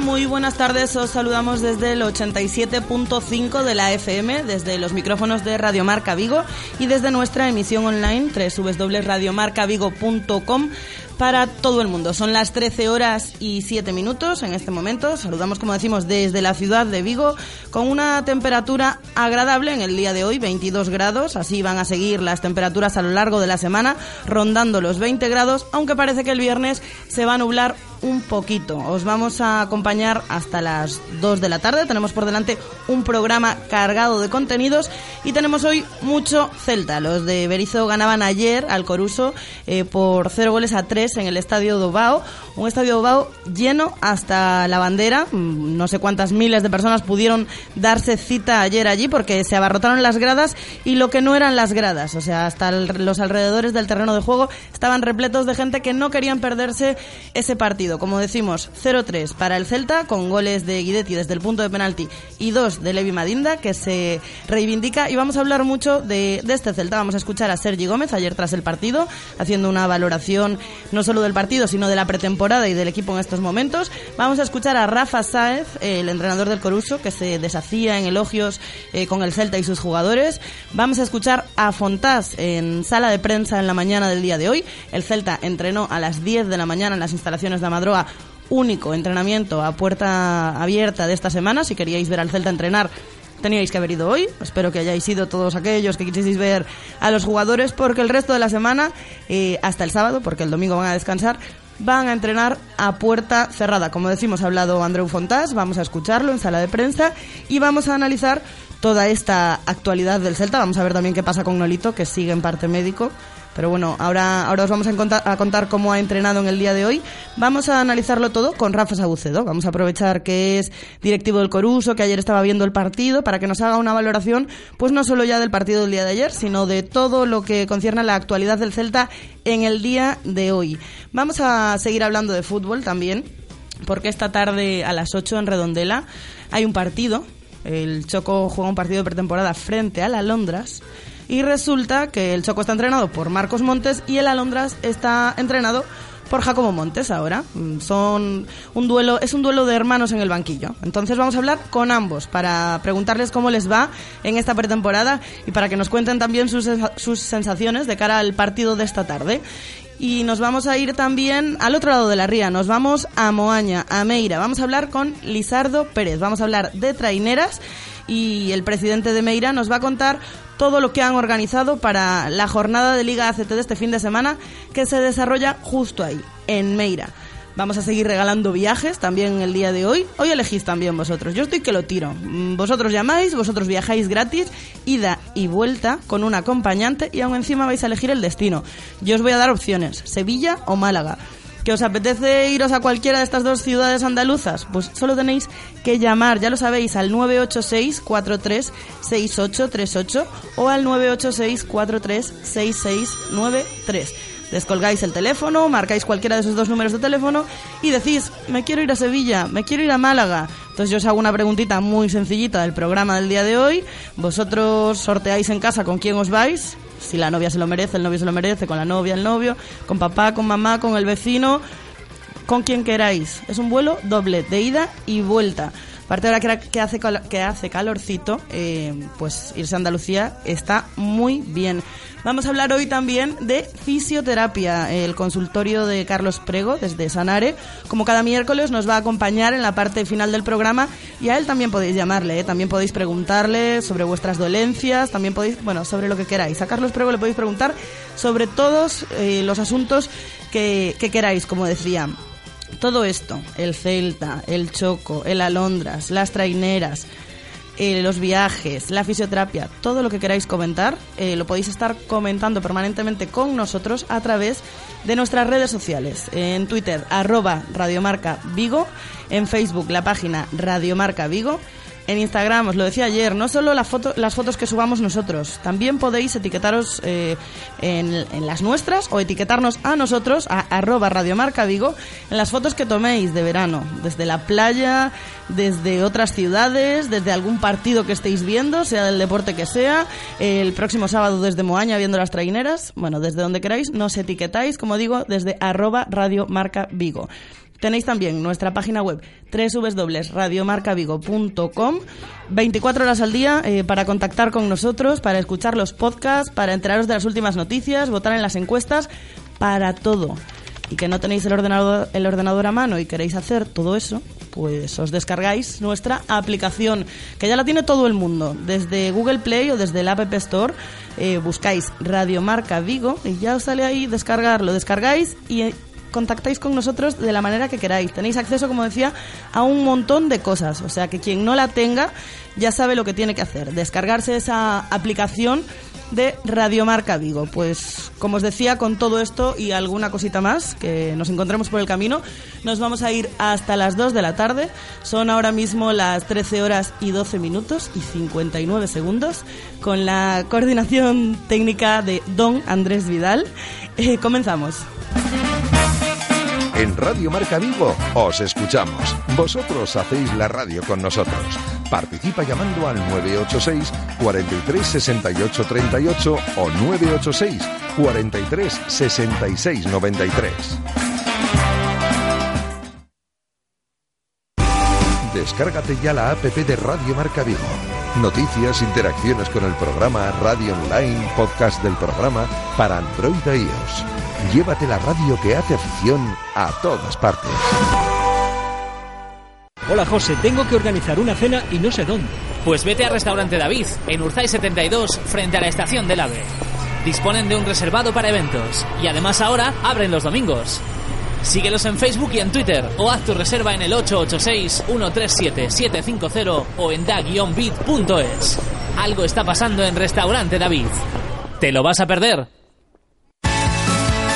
Muy buenas tardes. Os saludamos desde el 87.5 de la FM, desde los micrófonos de Radio Marca Vigo y desde nuestra emisión online www.radiomarcavigo.com para todo el mundo. Son las 13 horas y 7 minutos en este momento. Saludamos, como decimos, desde la ciudad de Vigo con una temperatura agradable en el día de hoy, 22 grados. Así van a seguir las temperaturas a lo largo de la semana, rondando los 20 grados, aunque parece que el viernes se va a nublar un poquito. Os vamos a acompañar hasta las 2 de la tarde. Tenemos por delante un programa cargado de contenidos y tenemos hoy mucho Celta. Los de Berizo ganaban ayer al Coruso eh, por 0 goles a 3 en el Estadio Dobao. Un Estadio Dobao lleno hasta la bandera. Mm, no sé cuántas miles de personas pudieron darse cita ayer allí porque se abarrotaron las gradas y lo que no eran las gradas. O sea, hasta los alrededores del terreno de juego estaban repletos de gente que no querían perderse ese partido como decimos, 0-3 para el Celta, con goles de Guidetti desde el punto de penalti y dos de Levi Madinda, que se reivindica. Y vamos a hablar mucho de, este Celta. Vamos a escuchar a Sergi Gómez ayer tras el partido, haciendo una valoración no solo del partido, sino de la pretemporada y del equipo en estos momentos. Vamos a escuchar a Rafa Sáez, el entrenador del Coruso, que se deshacía en elogios eh, con el Celta y sus jugadores. Vamos a escuchar a Fontás en sala de prensa en la mañana del día de hoy. El Celta entrenó a las 10 de la mañana en las instalaciones de Madroa único entrenamiento a puerta abierta de esta semana. Si queríais ver al Celta entrenar, teníais que haber ido hoy. Espero que hayáis ido todos aquellos que quisieseis ver a los jugadores, porque el resto de la semana, eh, hasta el sábado, porque el domingo van a descansar, van a entrenar a puerta cerrada. Como decimos, ha hablado Andreu Fontás, vamos a escucharlo en sala de prensa y vamos a analizar toda esta actualidad del Celta. Vamos a ver también qué pasa con Nolito, que sigue en parte médico. Pero bueno, ahora, ahora os vamos a contar, cómo ha entrenado en el día de hoy. Vamos a analizarlo todo con Rafa Sabucedo. Vamos a aprovechar que es directivo del Coruso, que ayer estaba viendo el partido, para que nos haga una valoración, pues no solo ya del partido del día de ayer, sino de todo lo que concierne a la actualidad del Celta en el día de hoy. Vamos a seguir hablando de fútbol también, porque esta tarde a las 8 en Redondela hay un partido. El Choco juega un partido de pretemporada frente a la Londras y resulta que el Choco está entrenado por Marcos Montes y el Alondras está entrenado por Jacobo Montes ahora. Mm, son un duelo, es un duelo de hermanos en el banquillo. Entonces vamos a hablar con ambos para preguntarles cómo les va en esta pretemporada y para que nos cuenten también sus, sus sensaciones de cara al partido de esta tarde. Y nos vamos a ir también al otro lado de la ría, nos vamos a Moaña, a Meira. Vamos a hablar con Lizardo Pérez, vamos a hablar de traineras y el presidente de Meira nos va a contar todo lo que han organizado para la jornada de Liga ACT de este fin de semana que se desarrolla justo ahí, en Meira. Vamos a seguir regalando viajes también el día de hoy. Hoy elegís también vosotros. Yo estoy que lo tiro. Mm, vosotros llamáis, vosotros viajáis gratis, ida y vuelta con un acompañante y aún encima vais a elegir el destino. Yo os voy a dar opciones, Sevilla o Málaga que os apetece iros a cualquiera de estas dos ciudades andaluzas, pues solo tenéis que llamar, ya lo sabéis, al 986 436838 o al 986 436693. Descolgáis el teléfono, marcáis cualquiera de esos dos números de teléfono y decís, me quiero ir a Sevilla, me quiero ir a Málaga. Entonces yo os hago una preguntita muy sencillita del programa del día de hoy. Vosotros sorteáis en casa con quién os vais, si la novia se lo merece, el novio se lo merece, con la novia, el novio, con papá, con mamá, con el vecino, con quien queráis. Es un vuelo doble, de ida y vuelta. Aparte ahora que hace, que hace calorcito, eh, pues irse a Andalucía está muy bien. Vamos a hablar hoy también de fisioterapia. El consultorio de Carlos Prego desde Sanare, como cada miércoles, nos va a acompañar en la parte final del programa y a él también podéis llamarle, ¿eh? también podéis preguntarle sobre vuestras dolencias, también podéis, bueno, sobre lo que queráis. A Carlos Prego le podéis preguntar sobre todos eh, los asuntos que, que queráis, como decía. Todo esto, el Celta, el Choco, el Alondras, las traineras, eh, los viajes, la fisioterapia, todo lo que queráis comentar, eh, lo podéis estar comentando permanentemente con nosotros a través de nuestras redes sociales. En Twitter, arroba Radiomarca Vigo, en Facebook, la página Radiomarca Vigo, en Instagram, os lo decía ayer, no solo la foto, las fotos que subamos nosotros, también podéis etiquetaros eh, en, las nuestras o etiquetarnos a nosotros, a arroba radiomarca Vigo, en las fotos que toméis de verano, desde la playa, desde otras ciudades, desde algún partido que estéis viendo, sea del deporte que sea, el próximo sábado desde Moaña viendo las traineras, bueno, desde donde queráis, nos etiquetáis, como digo, desde arroba radiomarca Vigo. Tenéis también nuestra página web www.radiomarcavigo.com 24 horas al día eh, para contactar con nosotros, para escuchar los podcasts, para enteraros de las últimas noticias, votar en las encuestas, para todo. Y que no tenéis el ordenador, el ordenador a mano y queréis hacer todo eso, pues os descargáis nuestra aplicación, que ya la tiene todo el mundo, desde Google Play o desde el App Store. Eh, buscáis Radiomarca Vigo y ya os sale ahí descargar, lo descargáis y contactáis con nosotros de la manera que queráis. Tenéis acceso, como decía, a un montón de cosas. O sea que quien no la tenga ya sabe lo que tiene que hacer. Descargarse esa aplicación de Radiomarca Vigo. Pues como os decía, con todo esto y alguna cosita más que nos encontremos por el camino, nos vamos a ir hasta las 2 de la tarde. Son ahora mismo las 13 horas y 12 minutos y 59 segundos con la coordinación técnica de Don Andrés Vidal. Eh, comenzamos. En Radio Marca Vigo os escuchamos. Vosotros hacéis la radio con nosotros. Participa llamando al 986 43 68 38 o 986 43 66 93. Descárgate ya la app de Radio Marca Vigo. Noticias, interacciones con el programa, radio online, podcast del programa para Android e iOS. Llévate la radio que hace afición a todas partes. Hola José, tengo que organizar una cena y no sé dónde. Pues vete al restaurante David, en Urzay 72, frente a la estación del AVE. Disponen de un reservado para eventos y además ahora abren los domingos. Síguelos en Facebook y en Twitter o haz tu reserva en el 886-137-750 o en da-bit.es. Algo está pasando en Restaurante David. ¿Te lo vas a perder?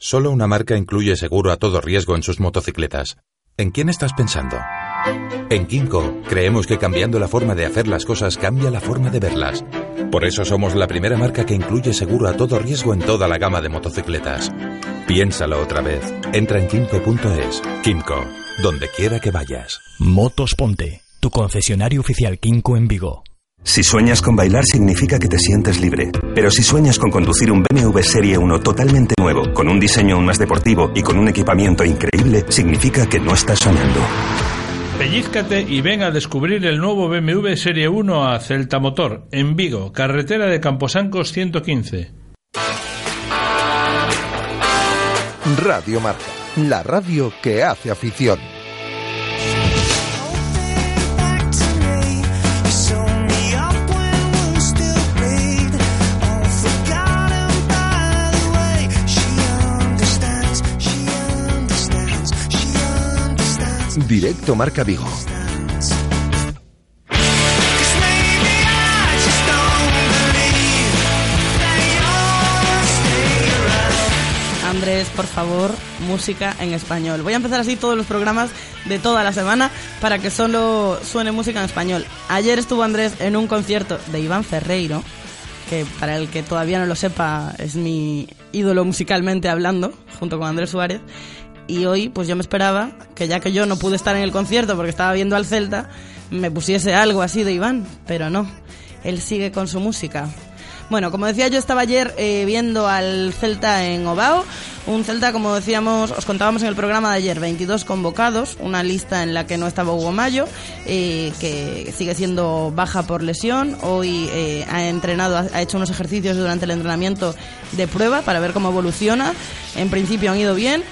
Solo una marca incluye seguro a todo riesgo en sus motocicletas. ¿En quién estás pensando? En Kinko creemos que cambiando la forma de hacer las cosas cambia la forma de verlas. Por eso somos la primera marca que incluye seguro a todo riesgo en toda la gama de motocicletas. Piénsalo otra vez. Entra en kinko.es. Kinko, donde quiera que vayas. Motos Ponte, tu concesionario oficial Kinko en Vigo. Si sueñas con bailar significa que te sientes libre. Pero si sueñas con conducir un BMW Serie 1 totalmente nuevo, con un diseño aún más deportivo y con un equipamiento increíble, significa que no estás soñando. Pellízcate y ven a descubrir el nuevo BMW Serie 1 a Celta Motor, en Vigo, carretera de Camposancos 115. Radio Marca, la radio que hace afición. Directo Marca Vigo. Andrés, por favor, música en español. Voy a empezar así todos los programas de toda la semana para que solo suene música en español. Ayer estuvo Andrés en un concierto de Iván Ferreiro, que para el que todavía no lo sepa es mi ídolo musicalmente hablando, junto con Andrés Suárez y hoy pues yo me esperaba que ya que yo no pude estar en el concierto porque estaba viendo al Celta, me pusiese algo así de Iván, pero no, él sigue con su música. Bueno, como decía, yo estaba ayer eh, viendo al Celta en Obao. Un Celta, como decíamos, os contábamos en el programa de ayer, 22 convocados, una lista en la que no estaba Hugo Mayo, eh, que sigue siendo baja por lesión. Hoy eh, ha entrenado, ha hecho unos ejercicios durante el entrenamiento de prueba para ver cómo evoluciona. En principio han ido bien.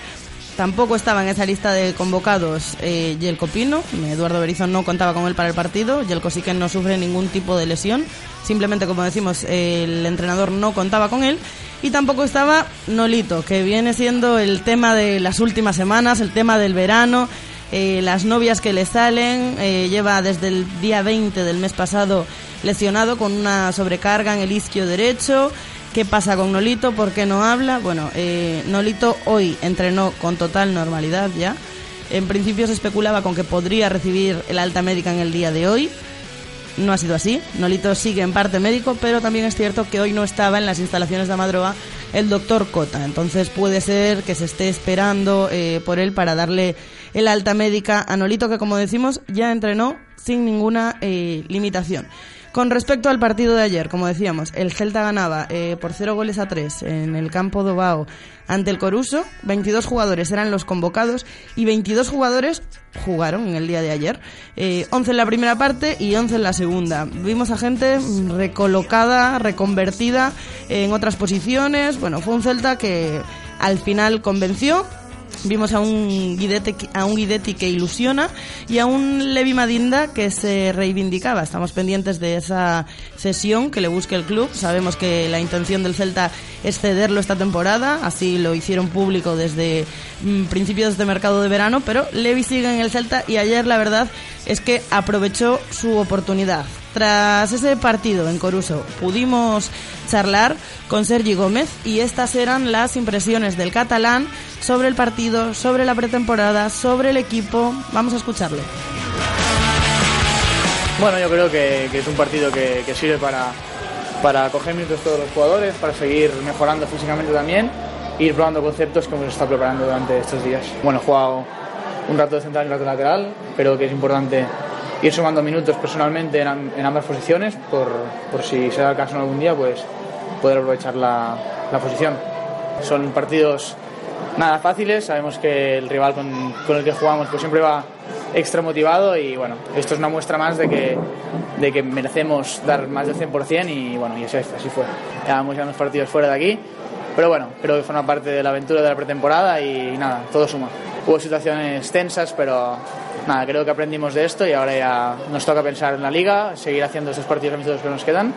Tampoco estaba en esa lista de convocados eh, Yelko Pino. Eduardo Berizzo no contaba con él para el partido. Yelko sí que no sufre ningún tipo de lesión. Simplemente, como decimos, el entrenador no contaba con él. Y tampoco estaba Nolito, que viene siendo el tema de las últimas semanas, el tema del verano. Eh, las novias que le salen, eh, lleva desde el día 20 del mes pasado lesionado con una sobrecarga en el isquio derecho. ¿Qué pasa con Nolito? ¿Por qué no habla? Bueno, eh, Nolito hoy entrenó con total normalidad ya. En principio se especulaba con que podría recibir el alta médica en el día de hoy. No ha sido así. Nolito sigue en parte médico, pero también es cierto que hoy no estaba en las instalaciones de Amadroa el doctor Cota. Entonces puede ser que se esté esperando eh, por él para darle el alta médica a Nolito, que como decimos ya entrenó sin ninguna eh, limitación. Con respecto al partido de ayer, como decíamos, el Celta ganaba eh, por 0 goles a 3 en el campo de Bao ante el Coruso. 22 jugadores eran los convocados y 22 jugadores jugaron en el día de ayer. Eh, 11 en la primera parte y 11 en la segunda. Vimos a gente recolocada, reconvertida en otras posiciones. Bueno, fue un Celta que al final convenció Vimos a un Guidetti, a un Guidetti que ilusiona y a un Levi Madinda que se reivindicaba. Estamos pendientes de esa sesión que le busque el club. Sabemos que la intención del Celta es cederlo esta temporada, así lo hicieron público desde mm, principios de mercado de verano, pero Levi sigue en el Celta y ayer la verdad es que aprovechó su oportunidad. Tras ese partido en Coruso pudimos charlar con Sergi Gómez y estas eran las impresiones del catalán sobre el partido, sobre la pretemporada, sobre el equipo. Vamos a escucharlo. Bueno, yo creo que, es un partido que, sirve para, para coger minutos todos los jugadores, para seguir mejorando físicamente también e ir probando conceptos que hemos estado preparando durante estos días. Bueno, he jugado un rato de central y un rato lateral, pero que es importante ir sumando minutos personalmente en, en ambas posiciones por, por, si se da el caso algún día, pues poder aprovechar la, la posición. Son partidos nada fáciles, sabemos que el rival con, con, el que jugamos pues siempre va extra motivado y bueno, esto es una muestra más de que, de que merecemos dar más del 100% y bueno, y así, así fue. Llevamos ya unos partidos fuera de aquí, pero bueno, creo que una parte de la aventura de la pretemporada y nada, todo suma. Hubo situaciones tensas, pero nada, creo que aprendimos de esto y ahora ya nos toca pensar en la liga, seguir haciendo esos partidos amistosos que nos quedan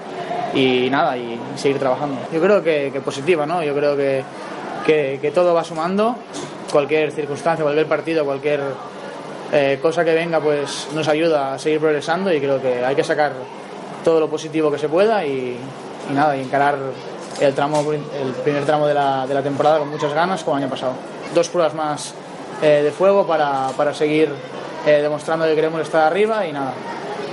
y nada, y seguir trabajando. Yo creo que, que positiva, ¿no? Yo creo que, que, que, todo va sumando, cualquier circunstancia, cualquier partido, cualquier eh, cosa que venga, pues nos ayuda a seguir progresando y creo que hay que sacar todo lo positivo que se pueda y, y nada, y encarar el, tramo, el primer tramo de la, de la temporada con muchas ganas como el año pasado. Dos pruebas más eh, de fuego para, para seguir eh, demostrando que queremos estar arriba y nada,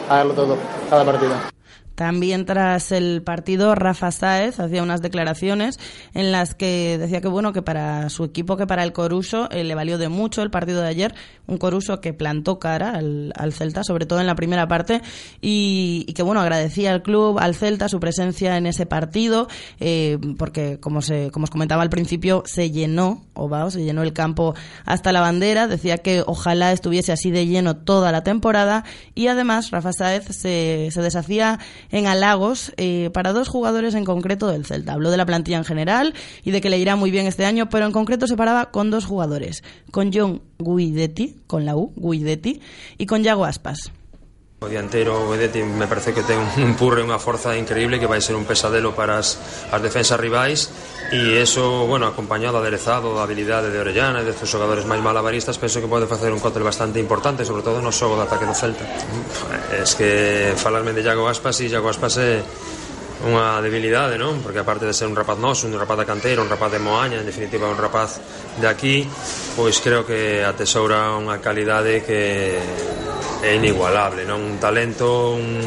a darlo todo, cada partido. También tras el partido, Rafa Sáez hacía unas declaraciones en las que decía que bueno que para su equipo, que para el Coruso, eh, le valió de mucho el partido de ayer, un Coruso que plantó cara al, al Celta, sobre todo en la primera parte, y, y, que bueno agradecía al club, al Celta, su presencia en ese partido, eh, porque como se, como os comentaba al principio, se llenó Obao, se llenó el campo hasta la bandera, decía que ojalá estuviese así de lleno toda la temporada, y además Rafa Sáez se, se deshacía en halagos eh, para dos jugadores en concreto del Celta. Habló de la plantilla en general y de que le irá muy bien este año, pero en concreto se paraba con dos jugadores, con John Guidetti, con la U, Guidetti, y con Yago Aspas. O dianteiro o Edeti me parece que ten un empurre, unha forza increíble que vai ser un pesadelo para as, as defensas rivais. E eso, bueno, acompañado, aderezado da habilidade de Orellana e de xogadores máis malabaristas penso que pode facer un cóctel bastante importante sobre todo no xogo de ataque do Celta. Es que falarme de Iago Aspas e Iago Aspas é unha debilidade, non? Porque aparte de ser un rapaz noso, un rapaz da canteira, un rapaz de Moaña, en definitiva un rapaz de aquí, pois creo que atesoura unha calidade que é inigualable, non? Un talento, un,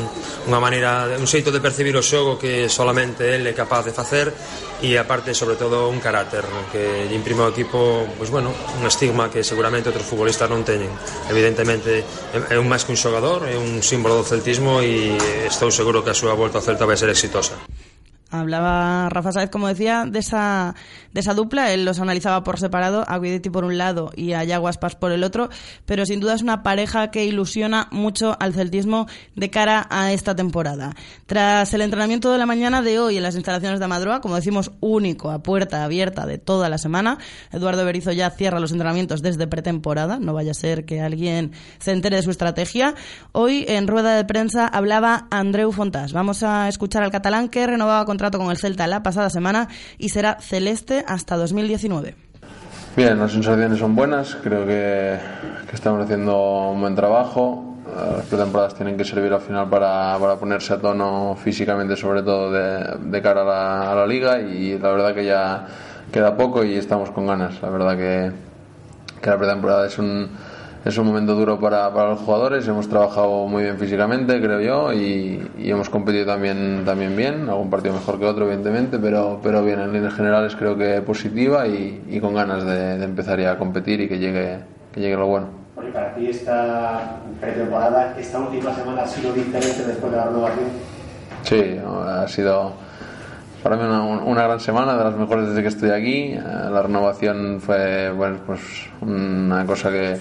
unha maneira, un xeito de percibir o xogo que solamente ele é capaz de facer e aparte, sobre todo, un carácter que lle imprime ao equipo, pois bueno, un estigma que seguramente outros futbolistas non teñen. Evidentemente, é un máis que un xogador, é un símbolo do celtismo e estou seguro que a súa volta ao Celta vai ser exitosa. Паша. Hablaba Rafa Sáez, como decía, de esa, de esa dupla. Él los analizaba por separado, a Guidetti por un lado y a Yaguas Paz por el otro. Pero sin duda es una pareja que ilusiona mucho al celtismo de cara a esta temporada. Tras el entrenamiento de la mañana de hoy en las instalaciones de Amadroa, como decimos, único a puerta abierta de toda la semana, Eduardo Berizo ya cierra los entrenamientos desde pretemporada. No vaya a ser que alguien se entere de su estrategia. Hoy en rueda de prensa hablaba Andreu Fontás. Vamos a escuchar al catalán que renovaba con contrato con el Celta la pasada semana y será celeste hasta 2019. Bien, las sensaciones son buenas, creo que, que estamos haciendo un buen trabajo. Eh, Las pretemporadas tienen que servir al final para, para ponerse a tono físicamente, sobre todo de, de cara a la, a la liga, y la verdad que ya queda poco y estamos con ganas. La verdad que, que la pretemporada es un, es un momento duro para, para los jugadores. Hemos trabajado muy bien físicamente, creo yo, y, y hemos competido también, también bien. Algún partido mejor que otro, evidentemente, pero, pero bien, en líneas generales creo que positiva y, y con ganas de, de empezar ya a competir y que llegue, que llegue lo bueno. Porque para ti esta pretemporada, esta última semana ha sido diferente después de la renovación. Sí, ha sido para mí una, una gran semana, de las mejores desde que estoy aquí. Eh, La renovación fue bueno, pues una cosa que,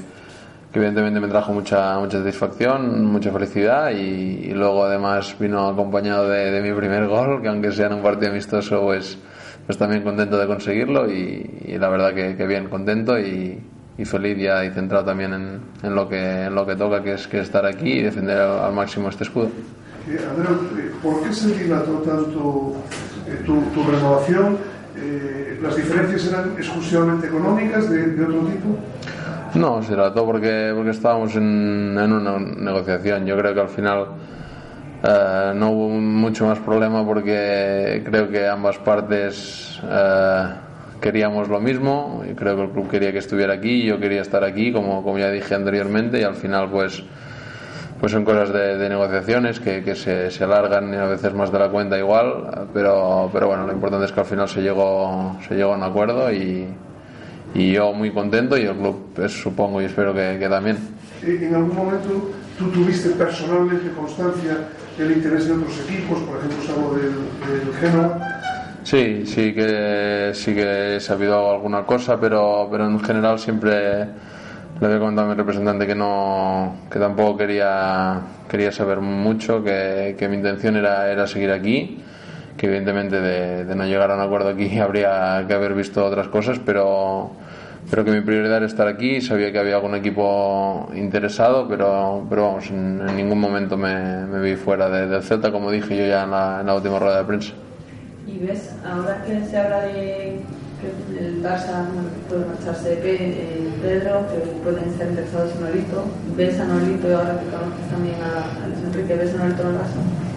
que evidentemente me trajo mucha, mucha satisfacción, mucha felicidad y, luego además vino acompañado de, mi primer gol, que aunque sea en un partido amistoso, pues, pues también contento de conseguirlo y, la verdad que, bien, contento y, y feliz ya y centrado también en, en lo que en lo que toca, que es que estar aquí y defender al, máximo este escudo. Andreu, eh, ¿por qué se dilató tanto eh, tu, tu renovación? Eh, ¿Las diferencias eran exclusivamente económicas de otro tipo? No, se trató porque, porque estábamos en, en una negociación. Yo creo que al final eh, no hubo mucho más problema porque creo que ambas partes eh, queríamos lo mismo. Y creo que el club quería que estuviera aquí, yo quería estar aquí, como, como ya dije anteriormente, y al final pues pues son cosas de, de negociaciones que, que se, se alargan y a veces más de la cuenta igual, pero, pero bueno, lo importante es que al final se llegó, se llegó a un acuerdo y, y yo muy contento y el club pues, supongo y espero que, que también. Eh, ¿En algún momento tú tuviste personalmente constancia del interés de otros equipos? Por ejemplo, hablo del, del Genoa. Sí, sí que sí que he sabido alguna cosa, pero, pero en general siempre le había comentado a mi representante que no que tampoco quería quería saber mucho, que, que mi intención era, era seguir aquí, que evidentemente de, de no llegar a un acuerdo aquí habría que haber visto otras cosas, pero pero que mi prioridad era estar aquí, sabía que había algún equipo interesado, pero, pero vamos, en, en ningún momento me, me vi fuera de- del Celta, como dije yo ya en la, en la última rueda de prensa. Y ves, ahora que se habla de que el Barça puede marcharse Pe- eh, Pedro, que pueden ser interesados en Nolito, ves a Nolito y ahora que conoces también a, a Luis Enrique, ves a Nolito en el Barça.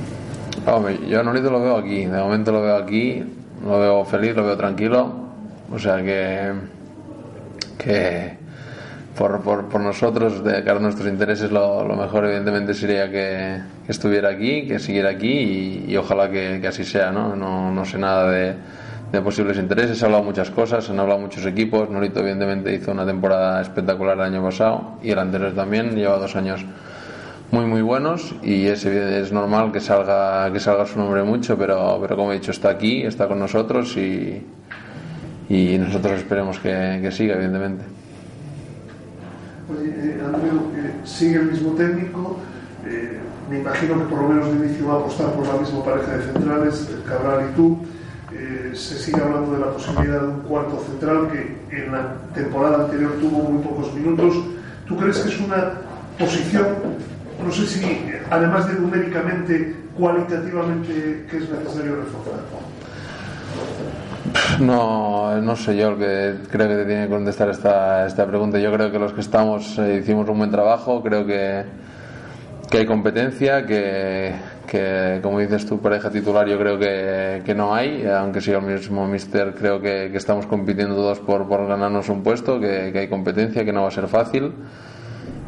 Yo a Nolito lo veo aquí, de momento lo veo aquí, lo veo feliz, lo veo tranquilo, o sea que, que por, por, por nosotros, de cara a nuestros intereses, lo, mejor evidentemente sería que, estuviera aquí, que siguiera aquí y, y ojalá que, que así sea, ¿no? No, no sé nada de, de posibles intereses, se han hablado muchas cosas, se han hablado muchos equipos, Nolito evidentemente hizo una temporada espectacular el año pasado y el anterior también, lleva dos años muy muy buenos y es, es normal que salga que salga su nombre mucho pero pero como he dicho está aquí está con nosotros y y nosotros esperemos que, que siga evidentemente Oye, eh, Andreu, eh, sigue el mismo técnico. eh, me imagino que por lo menos de inicio va a apostar por la misma pareja de centrales, Cabral y tú. Se sigue hablando de la posibilidad de un cuarto central que en la temporada anterior tuvo muy pocos minutos. ¿Tú crees que es una posición, no sé si además de numéricamente, cualitativamente, que es necesario reforzar? No, no sé yo el que creo que te tiene que contestar esta, esta pregunta. Yo creo que los que estamos eh, hicimos un buen trabajo, creo que, que hay competencia, que, que como dices tu pareja titular yo creo que, que no hay, aunque siga el mismo mister, creo que, que estamos compitiendo todos por, por ganarnos un puesto, que, que hay competencia, que no va a ser fácil.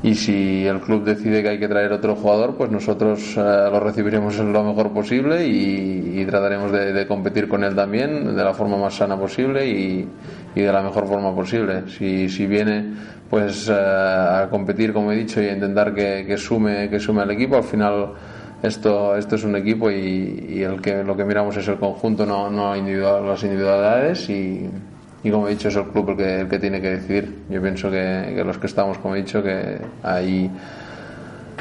Y si el club decide que hay que traer otro jugador, pues nosotros eh, lo recibiremos lo mejor posible y, trataremos de, de competir con él también de la forma más sana posible y, y de la mejor forma posible. Si, si viene pues eh, a competir, como he dicho, y a intentar que, que sume, que sume al equipo, al final esto, esto es un equipo y, y el que, lo que miramos es el conjunto, no, no individual, las individualidades y, y como he dicho es el club el que, el que tiene que decidir. Yo pienso que, que los que estamos, como he dicho, que hay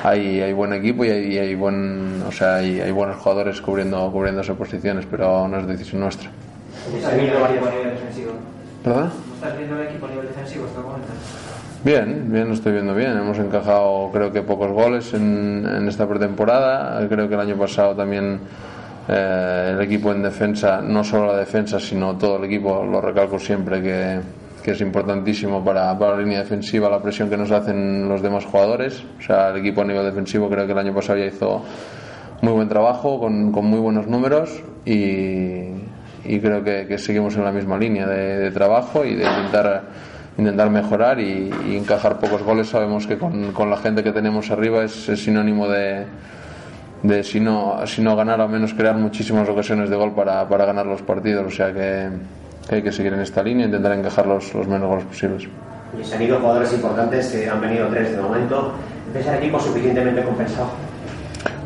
hay, hay buen equipo y hay, hay buen, o sea, hay, hay buenos jugadores cubriendo, cubriendo esas posiciones, pero no es decisión nuestra. ¿Estás viendo el equipo a nivel defensivo? ¿Perdón? ¿Cómo estás viendo el equipo a nivel defensivo hasta el momento? Bien, bien, lo estoy viendo bien. Hemos encajado creo que pocos goles en, en esta pretemporada. Creo que el año pasado también eh, el equipo en defensa, no solo la defensa, sino todo el equipo, lo recalco siempre que, que es importantísimo para, para, la línea defensiva la presión que nos hacen los demás jugadores. O sea, el equipo a nivel defensivo creo que el año pasado ya hizo muy buen trabajo, con, con muy buenos números y, y creo que, que, seguimos en la misma línea de, de trabajo y de intentar intentar mejorar y, y, encajar pocos goles. Sabemos que con, con la gente que tenemos arriba es, es sinónimo de, de si no, si no ganar, al menos crear muchísimas ocasiones de gol para, para ganar los partidos. O sea que, que, hay que seguir en esta línea e intentar encajar los, los menos goles posibles. Y se han ido jugadores importantes, que han venido tres de momento. ¿Ves el equipo suficientemente compensado?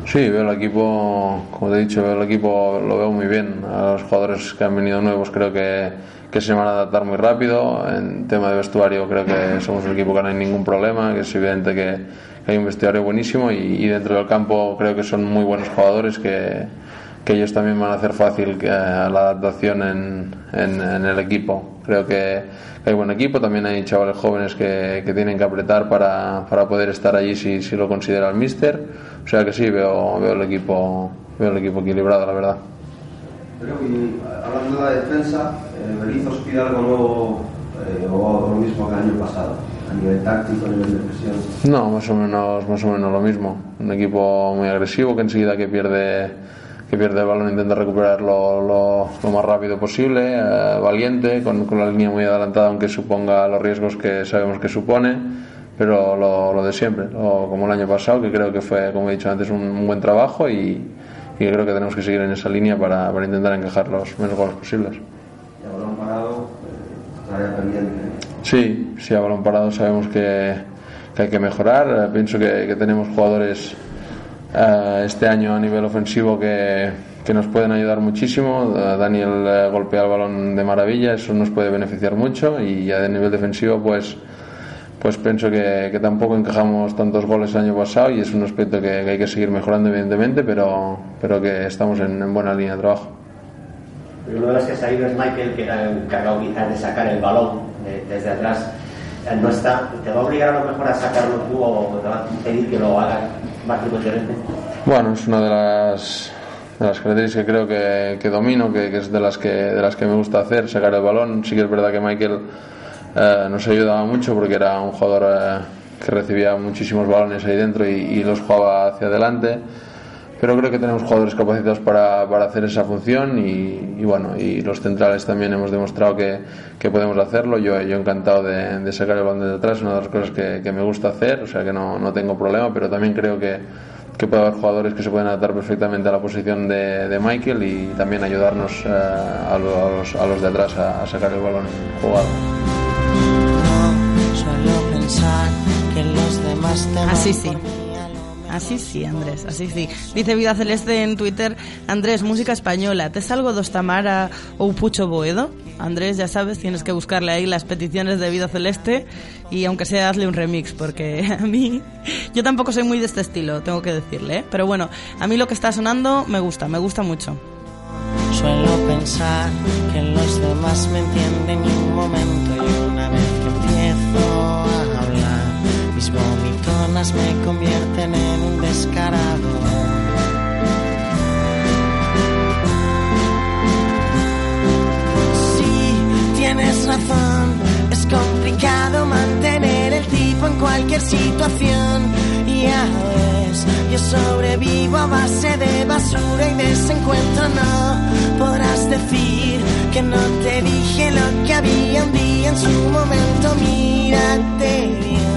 Sí, veo el equipo, como te he dicho, veo el equipo, lo veo muy bien. A los jugadores que han venido nuevos creo que, que se van a adaptar muy rápido. En tema de vestuario creo que somos un equipo que no hay ningún problema, que es evidente que hay un vestuario buenísimo y, y, dentro del campo creo que son muy buenos jugadores que, que ellos también van a hacer fácil que, la adaptación en, en, en, el equipo. Creo que hay buen equipo, también hay chavales jóvenes que, que tienen que apretar para, para, poder estar allí si, si lo considera el míster. O sea que sí, veo, veo, el, equipo, veo el equipo equilibrado, la verdad. Pero y, hablando de la defensa, eh, ¿Berizzo os pide algo nuevo eh, o lo mismo que el año pasado? A nivel táctico, a nivel de presión? No, más o menos, más o menos lo mismo. Un equipo muy agresivo que enseguida que pierde que pierde el balón intenta recuperarlo lo, lo más rápido posible, eh, valiente, con, con, la línea muy adelantada, aunque suponga los riesgos que sabemos que supone, pero lo, lo de siempre, lo, como el año pasado, que creo que fue, como he dicho antes, un, un buen trabajo y, y, creo que tenemos que seguir en esa línea para, para intentar encajar los menos goles posibles. ¿Y a balón parado, eh, tarea pendiente? Sí, sí, a balón parado sabemos que, que hay que mejorar. Eh, pienso que, que tenemos jugadores uh, este año a nivel ofensivo que, que nos pueden ayudar muchísimo. Uh, Daniel uh, golpea el balón de maravilla, eso nos puede beneficiar mucho. Y ya de nivel defensivo, pues, pues pienso que, que tampoco encajamos tantos goles el año pasado y es un aspecto que, que hay que seguir mejorando, evidentemente, pero, pero que estamos en, en buena línea de trabajo. Uno de los que ha ido es Michael, que era encargado quizás de sacar el balón de, desde atrás. No está. ¿Te va a obligar a lo mejor a sacarlo tú o te va a pedir que lo haga Martín Gutiérrez? Bueno, es una de las, de las características que creo que, que domino, que, que, es de las que, de las que me gusta hacer, sacar el balón. Sí que es verdad que Michael eh, nos ayudaba mucho porque era un jugador eh, que recibía muchísimos balones ahí dentro y, y los jugaba hacia adelante pero creo que tenemos jugadores capacitados para, para hacer esa función y, y, bueno y los centrales también hemos demostrado que, que podemos hacerlo. Yo, yo encantado de, de, sacar el balón de detrás es una de las cosas que, que, me gusta hacer o sea que no, no tengo problema pero también creo que, que puede haber jugadores que se pueden adaptar perfectamente a la posición de, de Michael y también ayudarnos eh, a, los, a los de atrás a, a sacar el balón jugado no suelo pensar que los demás te así sí Así sí, Andrés, así sí. Dice Vida Celeste en Twitter, Andrés, música española, ¿te salgo dos Tamara o Pucho Boedo? Andrés, ya sabes, tienes que buscarle ahí las peticiones de Vida Celeste y aunque sea hazle un remix, porque a mí, yo tampoco soy muy de este estilo, tengo que decirle, ¿eh? pero bueno, a mí lo que está sonando me gusta, me gusta mucho. Suelo pensar que los demás me entienden un momento y una vez que empiezo a me convierten en un descarado. Sí, tienes razón, es complicado mantener el tipo en cualquier situación. Ya ves, yo sobrevivo a base de basura y desencuentro, no podrás decir que no te dije lo que había un día en su momento. Mírate bien,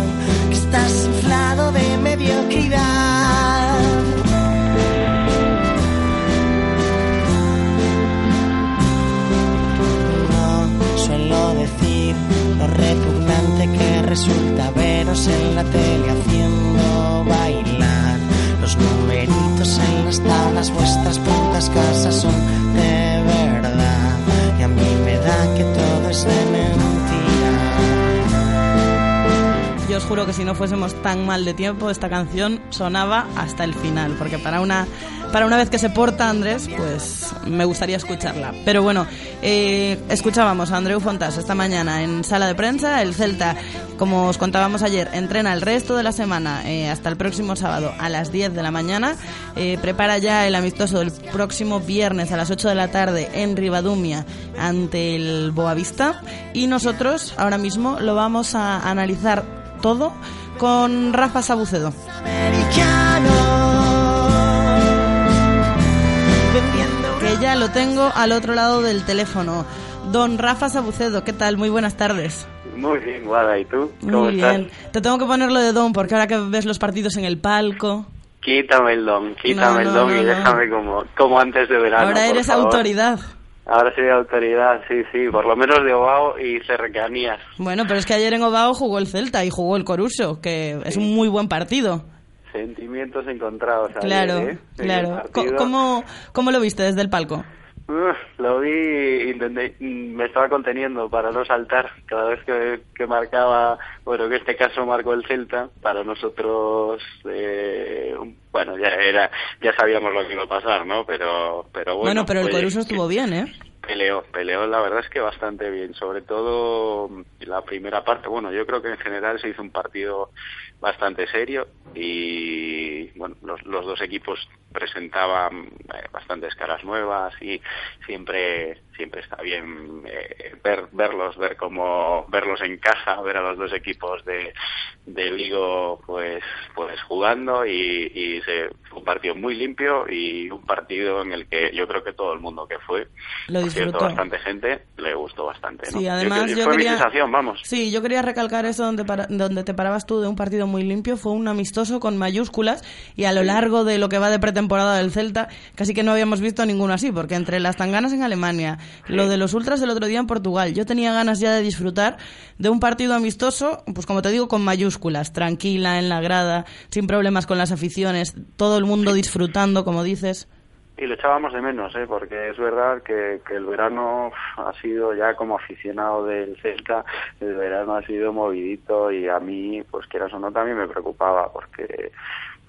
estás inflado de mediocridad. Juro que si no fuésemos tan mal de tiempo, esta canción sonaba hasta el final, porque para una, para una vez que se porta Andrés, pues me gustaría escucharla. Pero bueno, eh, escuchábamos a Andreu Fontas esta mañana en sala de prensa. El Celta, como os contábamos ayer, entrena el resto de la semana eh, hasta el próximo sábado a las 10 de la mañana. Eh, prepara ya el amistoso del próximo viernes a las 8 de la tarde en Ribadumia ante el Boavista. Y nosotros ahora mismo lo vamos a analizar todo con Rafa Sabucedo. Que ya lo tengo al otro lado del teléfono. Don Rafa Sabucedo, ¿qué tal? Muy buenas tardes. Muy bien, Guada, ¿y tú? ¿Cómo Muy estás? bien. Te tengo que ponerlo de Don porque ahora que ves los partidos en el palco, Quítame el don, quítame No, el don y no, déjame como, como antes de verano. ahora por eres favor. autoridad. Ahora soy autoridad, sí, sí, por lo menos de Obao y cercanías. Bueno, pero es que ayer en Obao jugó el Celta y jugó el Coruso, que es un muy buen partido. Sentimientos encontrados. ayer, Claro, ¿eh? Claro. ¿Cómo, ¿Cómo lo viste desde el palco? Lo vi, intenté, me estaba conteniendo para no saltar cada vez que, que marcaba, bueno, que este caso marcó el Celta, para nosotros, eh, bueno, ya era, ya sabíamos lo que iba a pasar, ¿no? Pero, pero bueno. Bueno, pero el Coruso estuvo bien, ¿eh? Peleó, peleó la verdad es que bastante bien, sobre todo la primera parte. Bueno, yo creo que en general se hizo un partido bastante serio y bueno, los, los dos equipos presentaban eh, bastantes caras nuevas y siempre siempre está bien eh, ver verlos, ver cómo verlos en casa, ver a los dos equipos de, de Vigo pues pues jugando y, y se, fue un partido muy limpio y un partido en el que yo creo que todo el mundo que fue Lo por cierto, disfrutó. bastante gente le gustó bastante. ¿no? Sí, Yo además yo fue quería- mi sensación, vamos. Sí, yo quería recalcar eso donde, para- donde te parabas tú de un partido muy limpio. Fue un amistoso con mayúsculas y a lo largo de lo que va de pretemporada del Celta casi que no habíamos visto ninguno así, porque entre las tanganas en Alemania, lo de los ultras el otro día en Portugal, yo tenía ganas ya de disfrutar de un partido amistoso, pues como te digo, con mayúsculas, tranquila, en la grada, sin problemas con las aficiones, todo el mundo disfrutando, como dices. Y lo echábamos de menos, ¿eh? porque es verdad que, que el verano ha sido ya como aficionado del Celta, el verano ha sido movidito y a mí, pues quieras o no, también me preocupaba porque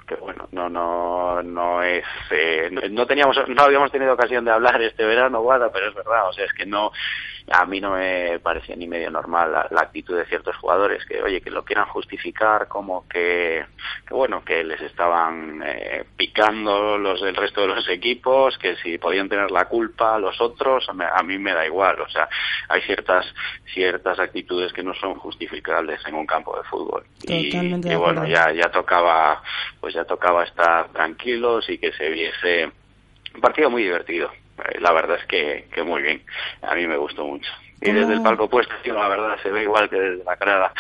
que bueno, no no no es eh, no teníamos no habíamos tenido ocasión de hablar este verano, Guada, pero es verdad, o sea, es que no a mí no me parecía ni medio normal la, la actitud de ciertos jugadores que oye, que lo quieran justificar como que, que bueno, que les estaban eh, picando los del resto de los equipos, que si podían tener la culpa los otros, a mí- me da igual, o sea, hay ciertas ciertas actitudes que no son justificables en un campo de fútbol. Y, Totalmente de y bueno, ya ya tocaba pues ya tocaba estar tranquilos y que se viese un partido muy divertido. Eh, La verdad es que, que muy bien. A mí me gustó mucho. Y ¿Cómo? desde el palco puesto, tío, la verdad, se ve igual que desde la grada.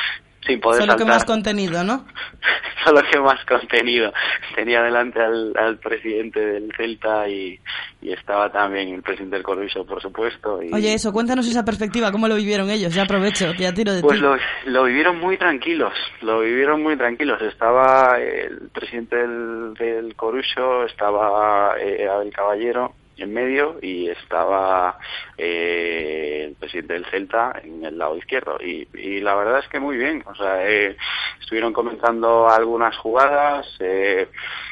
Sin poder Solo que más contenido, ¿no? solo que más contenido. Tenía delante al, al presidente del Celta y, y estaba también el presidente del Corviso, por supuesto. Y, Oye, eso, cuéntanos esa perspectiva, ¿cómo lo vivieron ellos? Ya aprovecho, ya tiro de Pues ti. lo, lo vivieron muy tranquilos, lo vivieron muy tranquilos. Estaba el presidente del, del Corucho, estaba eh, Abel Caballero en medio y estaba eh, el presidente del Celta en el lado izquierdo. Y, y la verdad es que muy bien, o sea, eh, estuvieron comentando algunas jugadas, eh,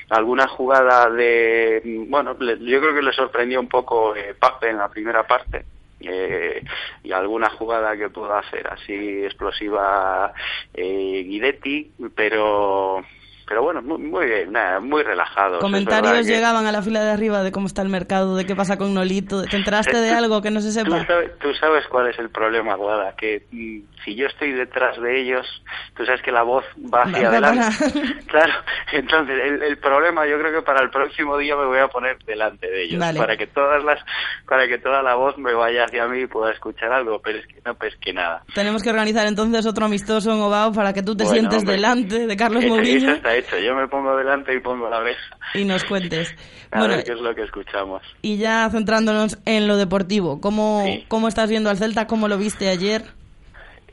alguna jugada de, bueno, yo creo que le sorprendió un poco eh, Pape en la primera parte eh, y alguna jugada que pueda hacer así explosiva eh, Guidetti, pero pero bueno, muy, muy bien, nada, muy relajado. Comentarios llegaban a la fila de arriba de cómo está el mercado, de qué pasa con Nolito. ¿Te enteraste de algo que no se Tú sepa? sabes, tú sabes cuál es el problema, Guada, que mm, si yo estoy detrás de ellos, tú sabes que la voz va hacia Va- adelante. Claro, entonces el, el problema yo creo que para el próximo día me voy a poner delante de ellos Vale. para que todas las para que toda la voz me vaya hacia mí y pueda escuchar algo, pero es que no que nada. Tenemos que organizar entonces otro amistoso en Ovao para que tú te Bueno, sientes hombre. delante de Carlos eso Mourinho está hecho, yo me pongo delante y pongo la oreja. y nos cuentes. A Bueno, ver qué es lo que escuchamos. y ya centrándonos en lo deportivo, ¿cómo, ¿cómo estás viendo al Celta? ¿Cómo lo viste ayer?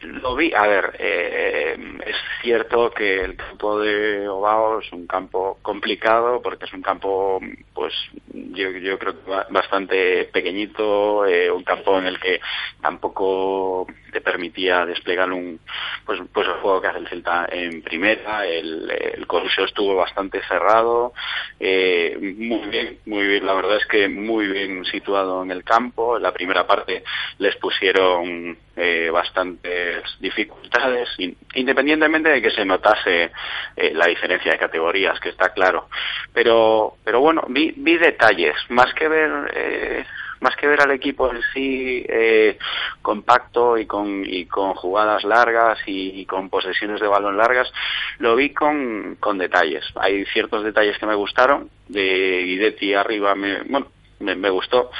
Lo vi, a ver, eh, es cierto que el campo de Obao es un campo complicado porque es un campo, pues yo, yo creo que ba- bastante pequeñito, eh, un campo en el que tampoco te permitía desplegar un, pues, pues el juego que hace el Celta en primera, el, el estuvo bastante cerrado, eh, muy bien, muy bien, la verdad es que muy bien situado en el campo, en la primera parte les pusieron eh, bastantes dificultades, in- independientemente de que se notase eh, la diferencia de categorías, que está claro. Pero, pero bueno, vi, vi detalles, más que ver, eh, más que ver al equipo en sí eh, compacto y con, y con jugadas largas y, y con posesiones de balón largas, lo vi con, con detalles. Hay ciertos detalles que me gustaron, de Guidetti arriba, me, bueno, me, me gustó,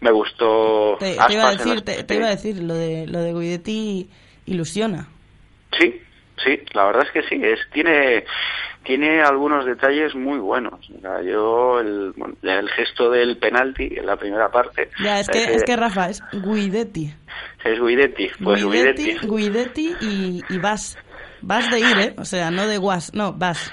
me gustó. Te, te iba a decir, las- te, te iba a decir, lo de, lo de Guidetti ilusiona. Sí, sí, la verdad es que sí, es tiene tiene algunos detalles muy buenos. Sea, yo el, bueno, el gesto del penalti en la primera parte Ya, es que, eh, es que Rafa, es Guidetti. es Guidetti, pues Guidetti, Guidetti Guidetti y, y Vas. Vas de ir, ¿eh? O sea, no de Guas, no, Vas.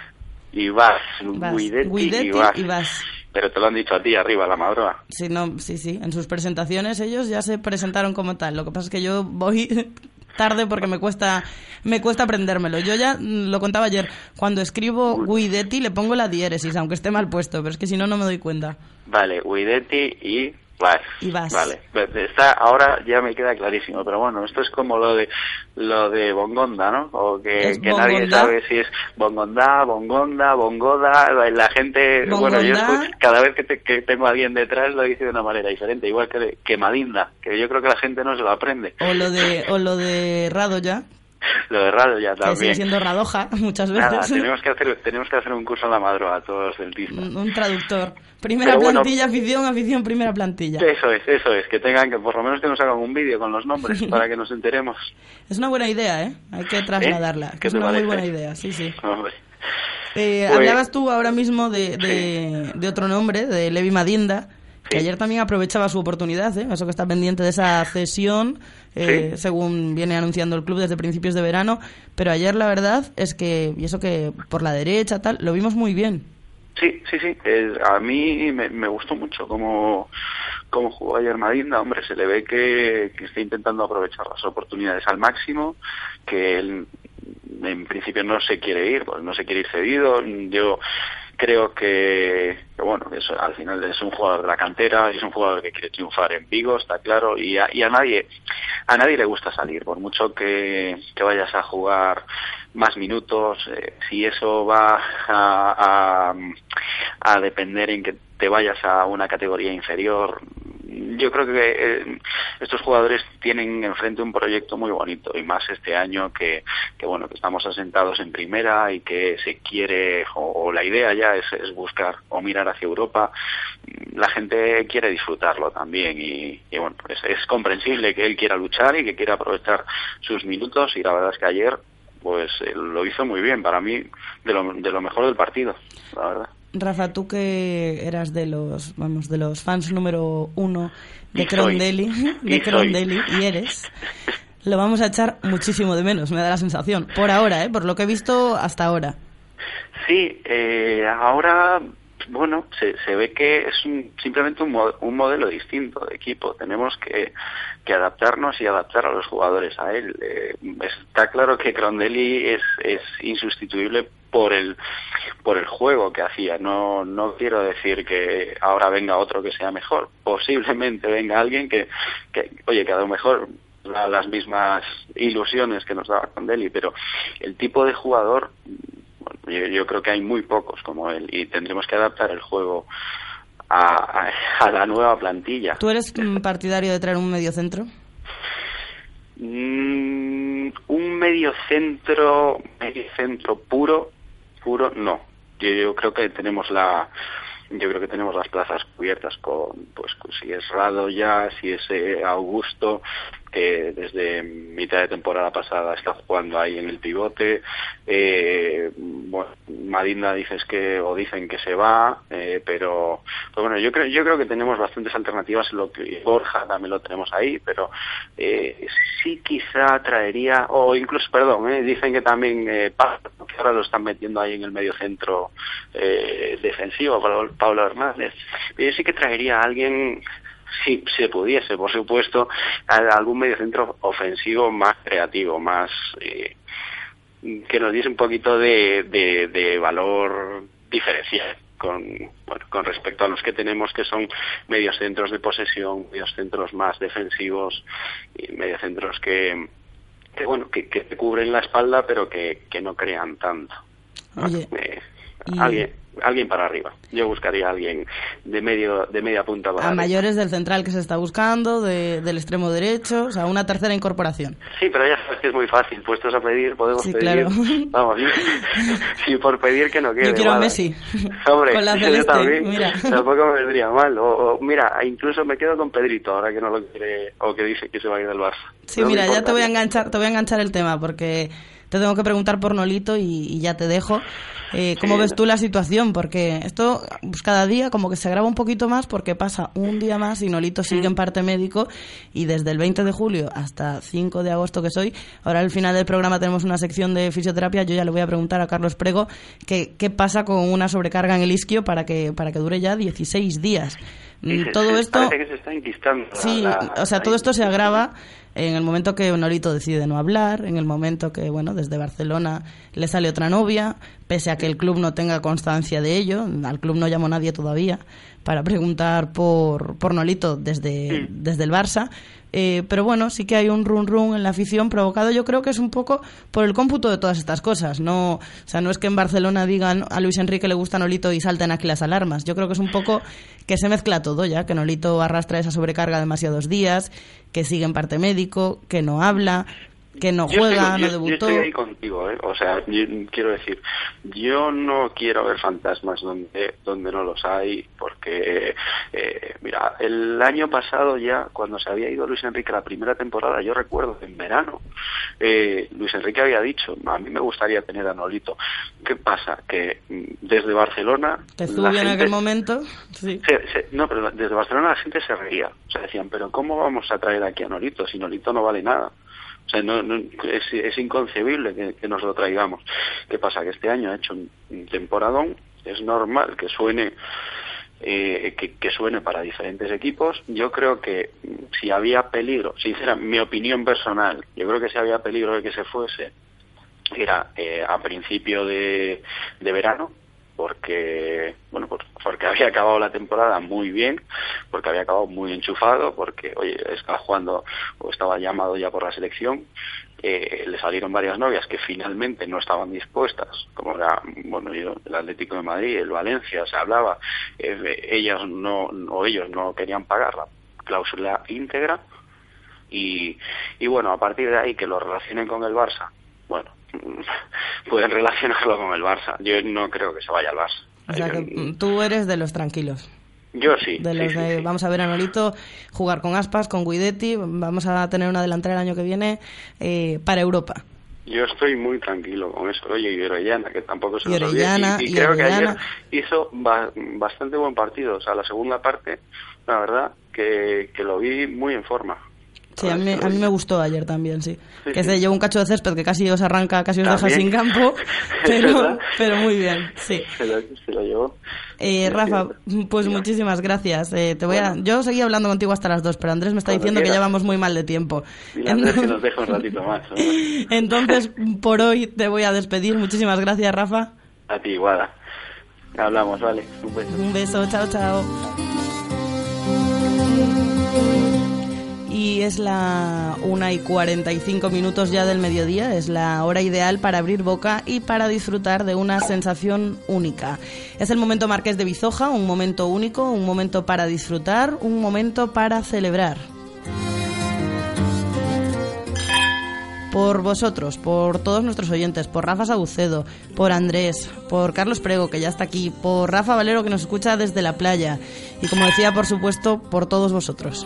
y vas, Vas. Guidetti, Guidetti y vas. y Vas. Pero te lo han dicho a ti arriba, la madroa. Sí, no, sí, sí. En sus presentaciones ellos ya se presentaron como tal. Lo que pasa es que yo voy tarde porque me cuesta me cuesta aprendérmelo. Yo ya lo contaba ayer. Cuando escribo Guidetti le pongo la diéresis, aunque esté mal puesto, pero es que si no, no me doy cuenta. Vale, Guidetti y vas. Y Vas. Vale, Pues está, ahora ya me queda clarísimo, pero bueno, esto es como lo de lo de Bongonda, ¿no? O que, nadie sabe si es Bongonda, Bongonda, Bongoda, la gente, bueno, yo escucho- cada vez que, te- que tengo a alguien detrás lo dice de una manera diferente, igual que, que Madinda, que yo creo que la gente no se lo aprende. O lo de, o lo de Radoya, Lo de radio ya que sigue también. siendo Radoja muchas Nada, veces. tenemos que hacer tenemos que hacer un curso en la madroa a todos celtistas. un, un traductor. Primera Pero bueno. plantilla, afición, afición, primera plantilla. Eso es, eso es, que tengan que por lo menos que nos hagan un vídeo con los nombres para que nos enteremos. Es una buena idea, ¿eh? Hay que trasladarla. ¿Qué Es te una muy parece? buena idea, sí, sí. Hombre. Eh, Pues- hablabas tú ahora mismo de, de, de otro nombre, de Levi Madinda, que ayer también aprovechaba su oportunidad, ¿eh? eso que está pendiente de esa cesión, eh, Sí. según viene anunciando el club desde principios de verano, pero ayer la verdad es que, y eso que por la derecha tal, lo vimos muy bien. Sí, sí, sí. eh, a mí me, me gustó mucho cómo, cómo jugó ayer Madinda. Hombre, se le ve que, que está intentando aprovechar las oportunidades al máximo, que él en principio no se quiere ir, pues no se quiere ir cedido. Yo creo que, que, bueno, eso, al final es un jugador de la cantera, es un jugador que quiere triunfar en Vigo, está claro, y a, y a nadie a nadie le gusta salir, por mucho que, vayas a jugar más minutos, eh, si eso va a, a, a depender en que te vayas a una categoría inferior, yo creo que eh, estos jugadores tienen enfrente un proyecto muy bonito y más este año que, que bueno que estamos asentados en primera y que se quiere o, la idea ya es, es buscar o mirar hacia Europa. La gente quiere disfrutarlo también y, y bueno es, es comprensible que él quiera luchar y que quiera aprovechar sus minutos y la verdad es que ayer pues eh, lo hizo muy bien para mí de lo, de lo mejor del partido la verdad Rafa, tú que eras de los, vamos, de los fans número uno de. Crondelli, de. Crondelli, y eres, lo vamos a echar muchísimo de menos, me da la sensación. Por ahora, ¿eh? Por lo que he visto hasta ahora. Sí, eh, ahora, bueno, se, se ve que es un- simplemente un, un modelo distinto de equipo. Tenemos que, que adaptarnos y adaptar a los jugadores a él. Eh, está claro que Crondelli es, es insustituible por el por el juego que hacía. No no quiero decir que ahora venga otro que sea mejor. Posiblemente venga alguien que, que oye, que a lo mejor da las mismas ilusiones que nos daba Crondelli, pero el tipo de jugador yo, yo creo que hay muy pocos como él y tendremos que adaptar el juego a, a- a la nueva plantilla. ¿Tú eres partidario de traer un medio centro? Mm, un medio centro, medio centro puro, puro, no. Yo, yo creo que tenemos la, yo creo que tenemos las plazas cubiertas con, pues, si es Rado ya, si es eh, Augusto, que desde mitad de temporada pasada está jugando ahí en el pivote. Eh, bueno, Madinda dices que o dicen que se va, eh, pero, pero bueno, yo creo yo creo que tenemos bastantes alternativas. Lo que Borja también lo tenemos ahí, pero eh, sí quizá traería o incluso, perdón, eh, dicen que también eh, que ahora lo están metiendo ahí en el medio centro eh, defensivo, Pablo Hernández. Yo sí que traería a alguien si se pudiese, por supuesto, algún mediocentro ofensivo más creativo, más eh, que nos diese un poquito de, de, de valor diferencial con bueno, con respecto a los que tenemos que son mediocentros de posesión, mediocentros más defensivos y mediocentros que que bueno que, que te cubren la espalda pero que, que no crean tanto. Oye, Eh, y- alguien alguien para arriba. Yo buscaría a alguien de medio de media punta para a arriba. mayores del central que se está buscando, de- del extremo derecho, o sea, una tercera incorporación. Sí, pero ya sabes que es muy fácil. Puestos a pedir, podemos Sí, pedir. claro. Vamos, sí, por pedir que no quede. Yo quiero a. Messi. Hombre, Con la yo celeste, también. mira. Tampoco me vendría mal. O, o, mira, incluso me quedo con Pedrito ahora que no lo quiere o que dice que se va a ir del Barça. Sí, No mira, ya te voy a enganchar, te voy a enganchar el tema porque te tengo que preguntar por Nolito y, y ya te dejo. Eh, ¿Cómo Sí, ves tú la situación? Porque esto pues, cada día como que se agrava un poquito más porque pasa un día más y Nolito sigue en parte médico y desde el 20 de julio hasta 5 de agosto que soy, ahora al final del programa tenemos una sección de fisioterapia, yo ya le voy a preguntar a Carlos Prego qué, qué pasa con una sobrecarga en el isquio para que, para que dure ya 16 días. Mm, se- Todo esto... Parece que se está enquistando. la- Sí, la- o sea, todo esto se agrava en el momento que Nolito decide no hablar, en el momento que, bueno, desde Barcelona le sale otra novia, pese a que el club no tenga constancia de ello, al club no llamó nadie todavía para preguntar por, por Nolito desde, desde el Barça. Eh, pero bueno, sí que hay un run run en la afición provocado, yo creo que es un poco por el cómputo de todas estas cosas. No, o sea, no es que en Barcelona digan a Luis Enrique le gusta Nolito y salten aquí las alarmas. Yo creo que es un poco que se mezcla todo ya, que Nolito arrastra esa sobrecarga demasiados días, que sigue en parte médico, que no habla, que no juega, estoy- no yo- debutó. Yo estoy ahí contigo, ¿eh? O sea, yo quiero decir, yo no quiero ver fantasmas donde, donde no los hay, porque, eh, mira, el año pasado ya, cuando se había ido Luis Enrique la primera temporada, yo recuerdo, en verano, eh, Luis Enrique había dicho, a mí me gustaría tener a Nolito. ¿Qué pasa? Que mm, desde Barcelona... Que bien en aquel momento. Sí. se- se- no, pero desde Barcelona la gente se reía. O sea, decían, pero ¿cómo vamos a traer aquí a Nolito si Nolito no vale nada? O sea, no, no- es, es inconcebible que, nos lo traigamos. ¿Qué pasa? Que este año ha hecho un, temporadón, es normal que suene eh, que, suene para diferentes equipos. Yo creo que si había peligro, sincera, mi opinión personal, yo creo que si había peligro de que se fuese, era eh, a principio de verano, porque bueno por- porque había acabado la temporada muy bien porque había acabado muy enchufado porque oye estaba jugando o estaba llamado ya por la selección eh, le salieron varias novias que finalmente no estaban dispuestas como era bueno yo, el Atlético de Madrid el Valencia se hablaba eh, ellas no o ellos no querían pagar la cláusula íntegra y, y bueno, a partir de ahí que lo relacionen con el Barça, bueno, pueden relacionarlo con el Barça. Yo no creo que se vaya al Barça. O sea, que mm, tú eres de los tranquilos. Yo sí. De sí, los sí, de, sí. vamos a ver a Nolito jugar con Aspas, con Guidetti, vamos a tener una delantera el año que viene eh, para Europa. Yo estoy muy tranquilo con eso. Oye, y Orellana, que tampoco se Y olvide. Orellana, Y, y y creo que ayer hizo ba- bastante buen partido. O sea, la segunda parte, la verdad, que, que lo vi muy en forma. Sí, a mí, a mí me gustó ayer también, sí. Sí, que se llevó un cacho de césped que casi os arranca, casi os deja sin campo, pero, pero muy bien, sí. Se lo, se lo llevó. Eh, Rafa, pues muchísimas gracias. Eh, te voy a, yo seguía hablando contigo hasta las dos, pero Andrés me está Cuando diciendo que ya vamos muy mal de tiempo. Andrés que nos deja un ratito más. Entonces, por hoy te voy a despedir. Muchísimas gracias, Rafa. A ti, Guada. Hablamos, vale. Un beso. Un beso, chao, chao. Y es la 1 y 45 minutos ya del mediodía, es la hora ideal para abrir boca y para disfrutar de una sensación única. Es el momento Marqués de Bizoja, un momento único, un momento para disfrutar, un momento para celebrar. por vosotros, por todos nuestros oyentes, por Rafa Sabucedo, por Andrés, por Carlos Prego, que ya está aquí, por Rafa Valero, que nos escucha desde la playa, y como decía, por supuesto, por todos vosotros.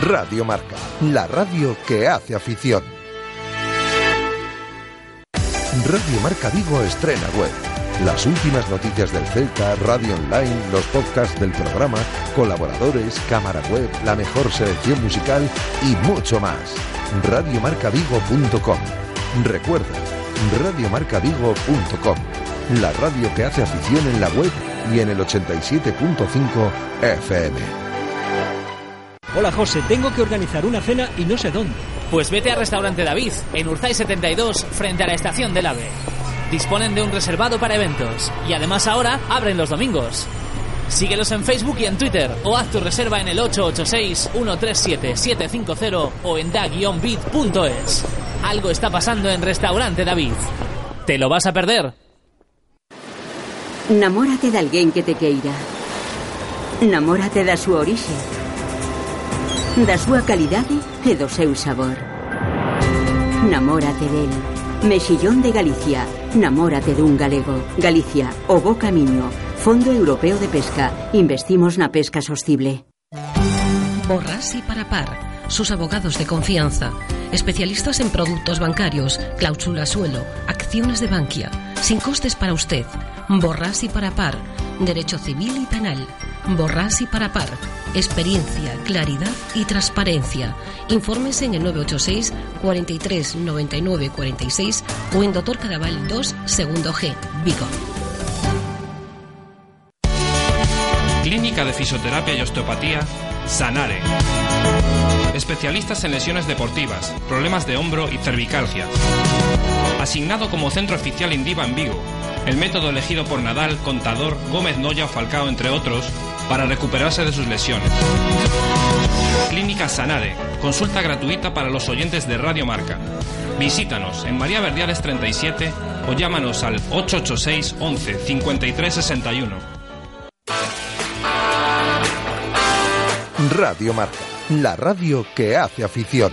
Radio Marca, la radio que hace afición. Radio Marca Vigo estrena web. Las últimas noticias del Celta, radio online, los podcasts del programa, colaboradores, cámara web, la mejor selección musical y mucho más. Radiomarcavigo.com. Recuerda, radiomarcavigo.com. La radio que hace afición en la web y en el 87.5 FM. Hola José, tengo que organizar una cena y no sé dónde. Pues vete a Restaurante David, en Urzay 72, frente a la estación del AVE. Disponen de un reservado para eventos y además ahora abren los domingos. Síguelos en Facebook y en Twitter o haz tu reserva en el 886-137-750 o en da-bit.es. Algo está pasando en Restaurante David. ¿Te lo vas a perder? Namórate de alguén que te queira. Namórate da súa orixe. Da súa calidade e do seu sabor. Namórate del. Mexillón de Galicia. Namórate dun galego. Galicia, o camiño. Fondo Europeo de Pesca. Investimos na pesca sostible. Borras y para par. Sus abogados de confianza. Especialistas en productos bancarios, cláusula suelo, acciones de Bankia. Sin costes para usted. Borras y para par. Derecho civil y penal. Borras y para par. Experiencia, claridad y transparencia. Infórmese en el 986 43 99 46 o en Doctor Cadaval 2, segundo G, Vigo. Clínica de Fisioterapia y Osteopatía, Sanare. Especialistas en lesiones deportivas, problemas de hombro y cervicalgia. Asignado como centro oficial Indiva en Vigo. El método elegido por Nadal, Contador, Gómez Noya o Falcao, entre otros, para recuperarse de sus lesiones. Clínica Sanare, consulta gratuita para los oyentes de Radio Marca. Visítanos en María Verdiales 37 o llámanos al 886 11 53 61. Radio Marca, la radio que hace afición.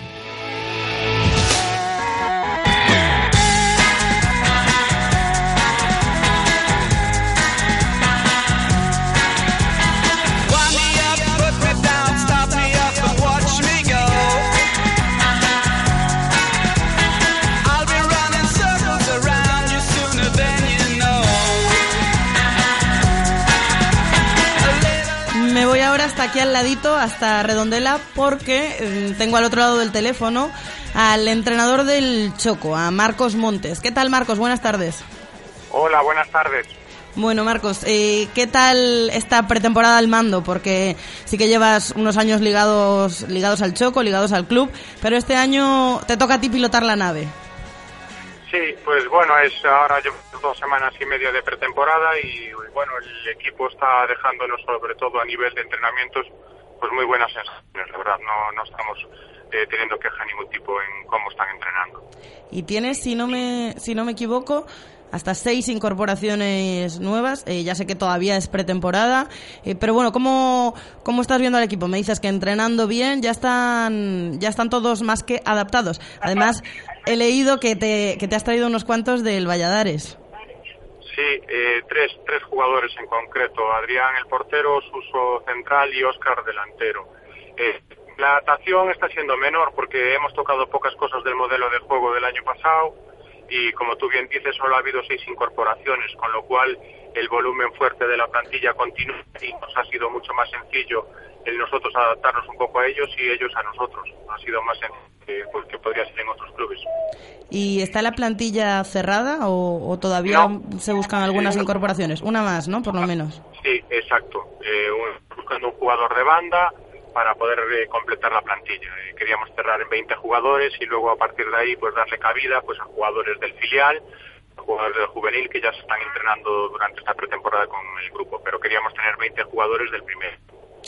Al ladito, hasta Redondela, porque eh, tengo al otro lado del teléfono al entrenador del Choco, a Marcos Montes. ¿Qué tal, Marcos? Buenas tardes. Hola, buenas tardes. Bueno, Marcos, eh, ¿qué tal esta pretemporada al mando? Porque sí que llevas unos años ligados, ligados al Choco, ligados al club, pero este año te toca a ti pilotar la nave. Sí, pues bueno, es ahora llevo dos semanas y media de pretemporada y bueno, el equipo está dejándonos sobre todo a nivel de entrenamientos pues muy buenas sensaciones, la verdad, no, no estamos eh, teniendo queja ningún tipo en cómo están entrenando. Y tienes, si no me, si no me equivoco, hasta seis incorporaciones nuevas. Eh, ya sé que todavía es pretemporada, eh, pero bueno, ¿cómo, ¿cómo estás viendo al equipo? Me dices que entrenando bien, ya están, ya están todos más que adaptados. Además, he leído que te, que te has traído unos cuantos del Valladares. Sí, eh, tres, tres jugadores en concreto, Adrián el portero, Suso central y Óscar delantero. Eh, la adaptación está siendo menor porque hemos tocado pocas cosas del modelo de juego del año pasado y como tú bien dices solo ha habido seis incorporaciones, con lo cual el volumen fuerte de la plantilla continúa y nos ha sido mucho más sencillo el nosotros adaptarnos un poco a ellos y ellos a nosotros. Ha sido más sencillo que, pues, que podría ser en otros clubes. ¿Y está la plantilla cerrada o, o todavía se buscan algunas Sí. incorporaciones? Una más, ¿no? Por lo menos. Sí, exacto. Eh, buscando un jugador de banda, para poder eh, completar la plantilla. Eh, queríamos cerrar en 20 jugadores y luego a partir de ahí pues darle cabida pues a jugadores del filial, a jugadores del juvenil que ya se están entrenando durante esta pretemporada con el grupo, pero queríamos tener 20 jugadores del primer.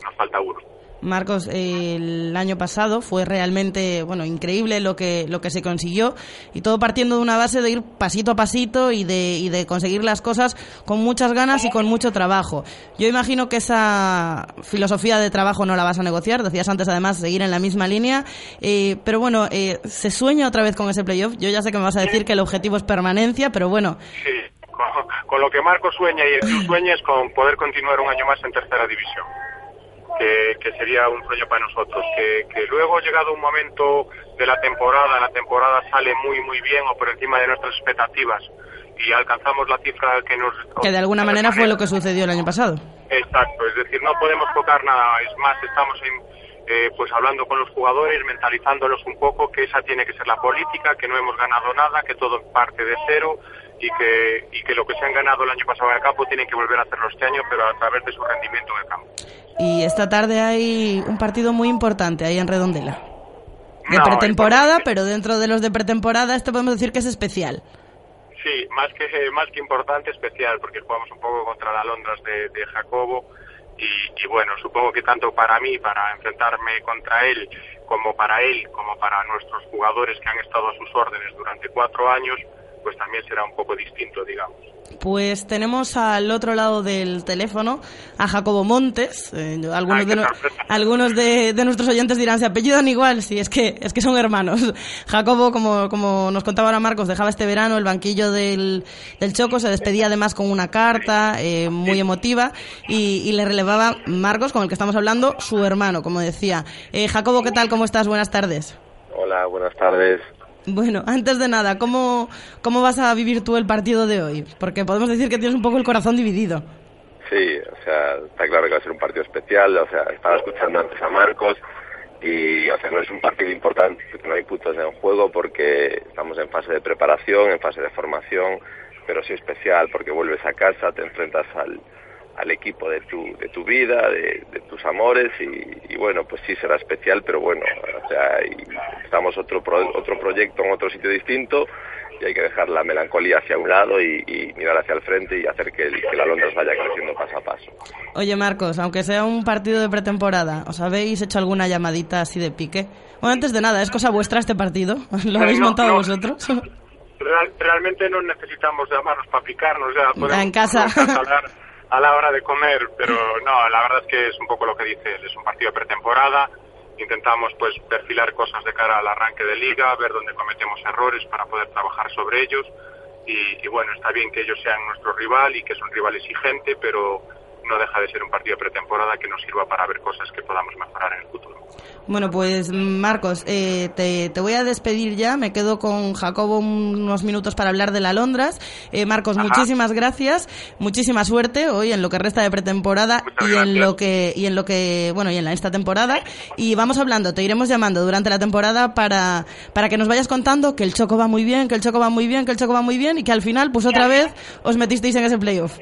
Nos falta uno. Marcos, eh, el año pasado fue realmente bueno increíble lo que lo que se consiguió. Y todo partiendo de una base de ir pasito a pasito y de, y de conseguir las cosas con muchas ganas y con mucho trabajo. Yo imagino que esa filosofía de trabajo no la vas a negociar, decías antes además seguir en la misma línea, eh, pero bueno, eh, se sueña otra vez con ese playoff. Yo ya sé que me vas a decir que el objetivo es permanencia, pero bueno, Sí, con, con lo que Marco sueña y el club sueña es con poder continuar un año más en tercera división, que, que sería un sueño para nosotros. Que, que luego, llegado un momento de la temporada, la temporada sale muy, muy bien o por encima de nuestras expectativas y alcanzamos la cifra que nos... que de alguna manera fue lo que sucedió el año pasado. Exacto, es decir, no podemos tocar nada, es más, estamos en, eh, pues hablando con los jugadores, mentalizándolos un poco que esa tiene que ser la política, que no hemos ganado nada, que todo parte de cero y que, y que lo que se han ganado el año pasado en el campo tienen que volver a hacerlo este año, pero a través de su rendimiento en el campo. Y esta tarde hay un partido muy importante ahí en Redondela. De No, pretemporada, pero dentro de los de pretemporada este podemos decir que es especial. Sí, más que más que importante, especial, porque jugamos un poco contra la Londras de, de Jacobo y, y bueno, supongo que tanto para mí, para enfrentarme contra él, como para él, como para nuestros jugadores que han estado a sus órdenes durante cuatro años, pues también será un poco distinto, digamos. Pues tenemos al otro lado del teléfono a Jacobo Montes. Eh, algunos Ay, de, no- algunos de, de nuestros oyentes dirán, se apellidan igual, sí, es que, es que son hermanos. Jacobo, como, como nos contaba ahora Marcos, dejaba este verano el banquillo del, del Choco, se despedía además con una carta eh, muy emotiva y, y le relevaba Marcos, con el que estamos hablando, su hermano, como decía. Eh, Jacobo, ¿qué tal? ¿Cómo estás? Buenas tardes. Hola, buenas tardes. Bueno, antes de nada, ¿cómo, ¿cómo vas a vivir tú el partido de hoy? Porque podemos decir que tienes un poco el corazón dividido. Sí, o sea, está claro que va a ser un partido especial, o sea, estaba escuchando antes a Marcos y, o sea, no es un partido importante, no hay puntos en juego porque estamos en fase de preparación, en fase de formación, pero sí especial porque vuelves a casa, te enfrentas al, al equipo de tu, de tu vida, de, de tus amores y, y bueno, pues sí será especial, pero bueno, o sea, y estamos otro, pro- otro proyecto en otro sitio distinto y hay que dejar la melancolía hacia un lado y, y mirar hacia el frente y hacer que, el- que la Londres vaya creciendo paso a paso. Oye, Marcos, aunque sea un partido de pretemporada, ¿os habéis hecho alguna llamadita así de pique? Bueno, antes de nada, ¿es cosa vuestra este partido? ¿Lo habéis No, montado no. vosotros? Real- realmente no necesitamos llamarnos para picarnos, ya podemos en casa. podemos hablar a la hora de comer, pero no, la verdad es que es un poco lo que dice él, es un partido pretemporada, intentamos pues perfilar cosas de cara al arranque de liga, ver dónde cometemos errores para poder trabajar sobre ellos. Y, y bueno, está bien que ellos sean nuestro rival y que es un rival exigente, pero no deja de ser un partido de pretemporada que nos sirva para ver cosas que podamos mejorar en el futuro. Bueno, pues Marcos, eh, te, te voy a despedir ya. Me quedo con Jacobo unos minutos para hablar de la Londras. Eh, Marcos, Ajá. muchísimas gracias, muchísima suerte hoy en lo que resta de pretemporada y en lo que y en lo que bueno y en la, esta temporada. Y vamos hablando, te iremos llamando durante la temporada para para que nos vayas contando que el Choco va muy bien, que el Choco va muy bien, que el Choco va muy bien y que al final, pues otra vez os metisteis en ese playoff.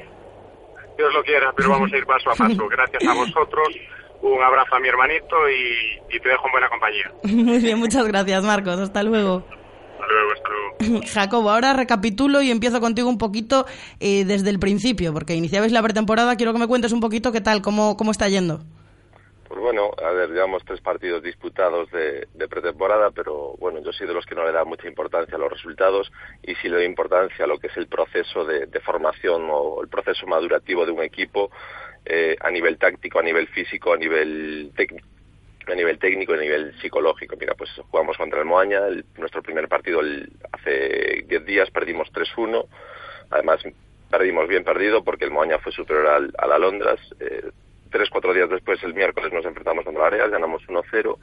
Dios lo quiera, pero vamos a ir paso a paso. Gracias a vosotros, un abrazo a mi hermanito y, y te dejo en buena compañía. Muy bien, muchas gracias, Marcos. Hasta luego. Jacobo, ahora recapitulo y empiezo contigo un poquito eh, desde el principio, porque iniciabais la pretemporada. Quiero que me cuentes un poquito qué tal, cómo, cómo está yendo. Pues bueno, a ver, llevamos tres partidos disputados de, pretemporada, pero bueno, yo soy de los que no le da mucha importancia a los resultados y sí le doy importancia a lo que es el proceso de, formación o el proceso madurativo de un equipo eh, a nivel táctico, a nivel físico, a nivel técnico a nivel técnico y a nivel psicológico. Mira, pues jugamos contra el Moaña, el- nuestro primer partido el- hace 10 días perdimos 3-1, además perdimos bien perdido porque el Moaña fue superior al, al Alondras, eh, tres, cuatro días después, el miércoles, nos enfrentamos contra Areas, ganamos 1-0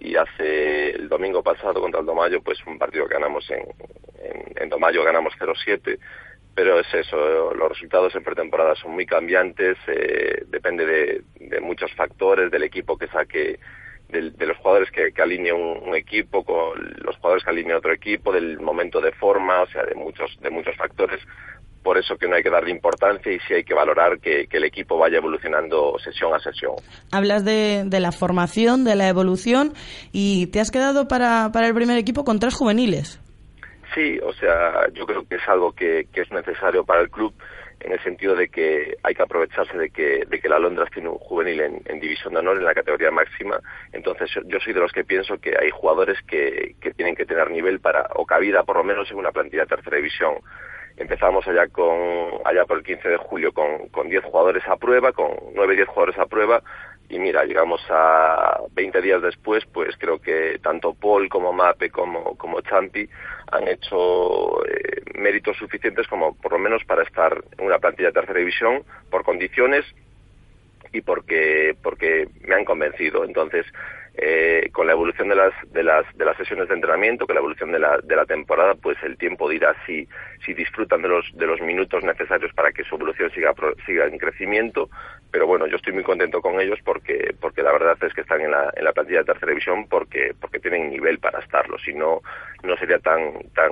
y hace el domingo pasado contra el Domayo, pues un partido que ganamos en, en, en Domayo, ganamos 0-7, pero es eso, los resultados en pretemporada son muy cambiantes, eh, depende de, de muchos factores, del equipo que saque, del- de, los jugadores que, que alinee un, un equipo, con los jugadores que alinee otro equipo, del momento de forma, o sea, de muchos, de muchos factores por eso que no hay que darle importancia y sí hay que valorar que, que el equipo vaya evolucionando sesión a sesión. Hablas de, de, la formación, de la evolución y te has quedado para, para el primer equipo con tres juveniles. Sí, o sea, yo creo que es algo que, que es necesario para el club en el sentido de que hay que aprovecharse de que, de que la Londres tiene un juvenil en, en, división de honor, en la categoría máxima. Entonces yo soy de los que pienso que hay jugadores que, que tienen que tener nivel para, o cabida por lo menos en una plantilla de tercera división. Empezamos allá con, allá por el 15 de julio con, con 10 jugadores a prueba, con 9, 10 jugadores a prueba, y mira, llegamos a 20 días después, pues creo que tanto Paul como Mape como, como Champi han hecho eh, méritos suficientes como por lo menos para estar en una plantilla de tercera división por condiciones y porque porque me han convencido. Entonces, eh, con la evolución de las, de las de las sesiones de entrenamiento, con la evolución de la, de la temporada, pues el tiempo dirá si si disfrutan de los de los minutos necesarios para que su evolución siga siga en crecimiento. Pero bueno, yo estoy muy contento con ellos porque porque la verdad es que están en la en la plantilla de tercera división porque porque tienen nivel para estarlo. Si no no sería tan tan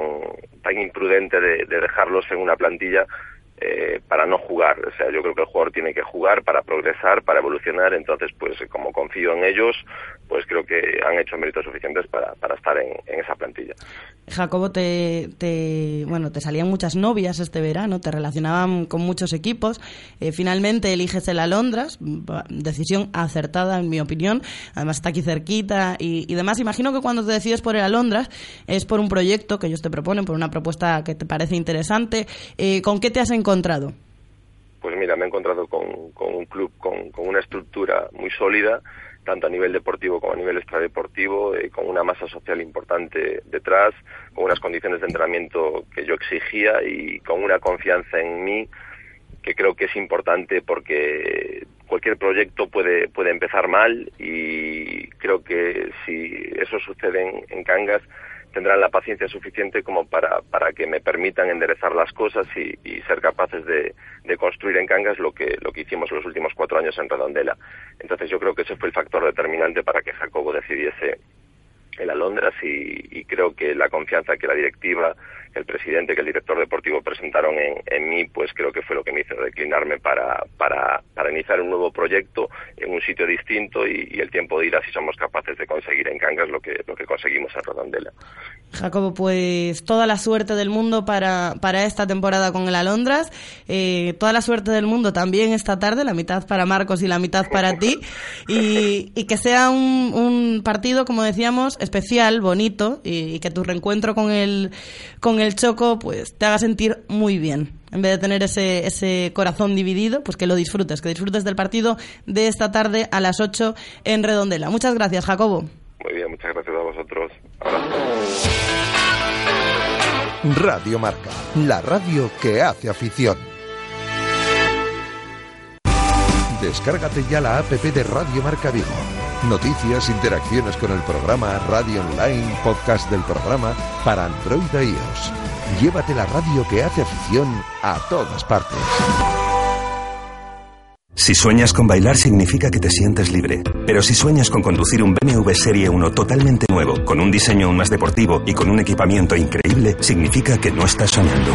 tan imprudente de, de dejarlos en una plantilla eh, para no jugar. O sea, yo creo que el jugador tiene que jugar para progresar, para evolucionar. Entonces, pues como confío en ellos, pues creo que han hecho méritos suficientes para, para estar en, esa plantilla. Jacobo, te, te, bueno, te salían muchas novias este verano, te relacionaban con muchos equipos. Eh, finalmente eliges el Alondras, decisión acertada en mi opinión. Además está aquí cerquita y, y demás. Imagino que cuando te decides por el Alondras es por un proyecto que ellos te proponen, por una propuesta que te parece interesante. Eh, ¿Con qué te has encontrado? Pues mira, me he encontrado con, un club con, con, una estructura muy sólida, tanto a nivel deportivo como a nivel extradeportivo, eh, con una masa social importante detrás, con unas condiciones de entrenamiento que yo exigía y con una confianza en mí que creo que es importante porque cualquier proyecto puede, puede empezar mal y creo que si eso sucede en, en Cangas, tendrán la paciencia suficiente como para, para que me permitan enderezar las cosas y, y ser capaces de, de, construir en Cangas lo que, lo que hicimos los últimos cuatro años en Redondela. Entonces yo creo que ese fue el factor determinante para que Jacobo decidiese el Alondras y, y creo que la confianza que la directiva el presidente que el director deportivo presentaron en, en, mí, pues creo que fue lo que me hizo declinarme para, para, para iniciar un nuevo proyecto en un sitio distinto y, y, el tiempo dirá si somos capaces de conseguir en Cangas lo que, lo que conseguimos en Rodandela. Jacobo, pues toda la suerte del mundo para, para esta temporada con el Alondras, eh, toda la suerte del mundo también esta tarde, la mitad para Marcos y la mitad para ti, y, y que sea un, un, partido, como decíamos, especial, bonito, y, y que tu reencuentro con el, con el choco pues te haga sentir muy bien. En vez de tener ese, ese corazón dividido, pues que lo disfrutes, que disfrutes del partido de esta tarde a las 8 en Redondela. Muchas gracias, Jacobo. Muy bien, muchas gracias a vosotros. Radio Marca, la radio que hace afición. Descárgate ya la app de Radio Marca Vigo. Noticias, interacciones con el programa, radio online, podcast del programa para Android e iOS. Llévate la radio que hace afición a todas partes. Si sueñas con bailar significa que te sientes libre. Pero si sueñas con conducir un BMW Serie 1 totalmente nuevo, con un diseño aún más deportivo y con un equipamiento increíble, significa que no estás soñando.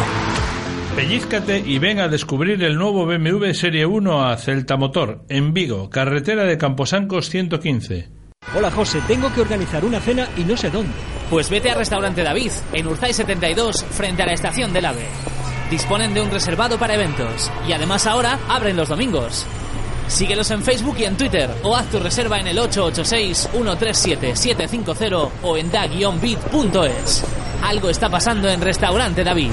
Pellízcate y ven a descubrir el nuevo BMW Serie 1 a Celta Motor, en Vigo, carretera de Camposancos 115. Hola José, tengo que organizar una cena y no sé dónde. Pues vete a Restaurante David, en Urzay 72, frente a la estación del AVE. Disponen de un reservado para eventos y además ahora abren los domingos. Síguelos en Facebook y en Twitter o haz tu reserva en el 886-137-750 o en da-bit.es. Algo está pasando en Restaurante David.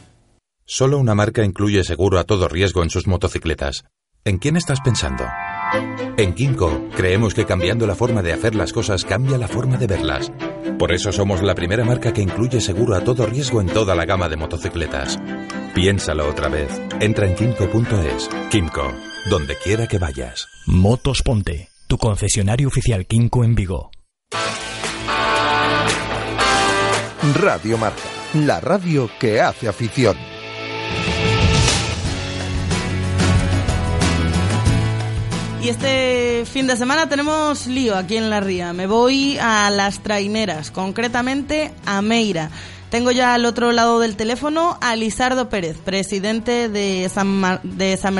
Solo una marca incluye seguro a todo riesgo en sus motocicletas. ¿En quién estás pensando? En Kinko creemos que cambiando la forma de hacer las cosas cambia la forma de verlas. Por eso somos la primera marca que incluye seguro a todo riesgo en toda la gama de motocicletas. Piénsalo otra vez. Entra en kimco.es. Kimco, donde quiera que vayas. Motos Ponte, tu concesionario oficial Kimco en Vigo. Radio Marca, la radio que hace afición. Y este fin de semana tenemos lío aquí en La Ría. Me voy a las traineras, concretamente a Meira. Tengo ya al otro lado del teléfono a Lizardo Pérez, presidente de San, Mar- de San.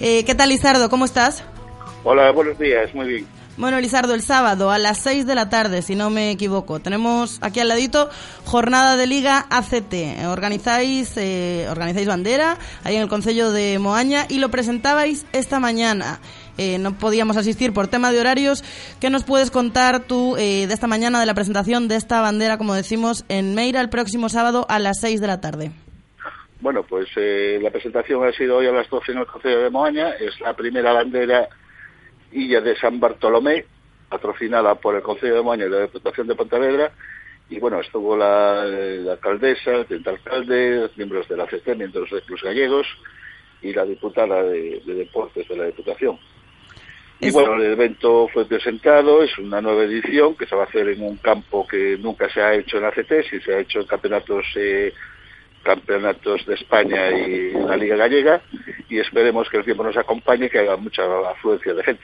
Eh, ¿Qué tal, Lizardo? ¿Cómo estás? Hola, buenos días, muy bien. Bueno, Lizardo, el sábado a las 6 de la tarde, si no me equivoco, tenemos aquí al ladito jornada de Liga ACT. Organizáis, eh, organizáis bandera ahí en el Concello de Moaña y lo presentabais esta mañana. Eh, no podíamos asistir por tema de horarios. ¿Qué nos puedes contar tú eh, de esta mañana de la presentación de esta bandera, como decimos, en Meira el próximo sábado a las 6 de la tarde? Bueno, pues eh, la presentación ha sido hoy a las 12 en el Concello de Moaña. Es la primera bandera Illa de San Bartolomé, patrocinada por el Concello de Moaña y la Diputación de Pontevedra. Y bueno, estuvo la, alcaldesa, el teniente alcalde, miembros de la CET, miembros de los gallegos y la diputada de Deportes de la Diputación. Y bueno, el evento fue presentado, es una nueva edición que se va a hacer en un campo que nunca se ha hecho en ACT, si se ha hecho en campeonatos eh, campeonatos de España y en la Liga Gallega y esperemos que el tiempo nos acompañe y que haya mucha afluencia de gente.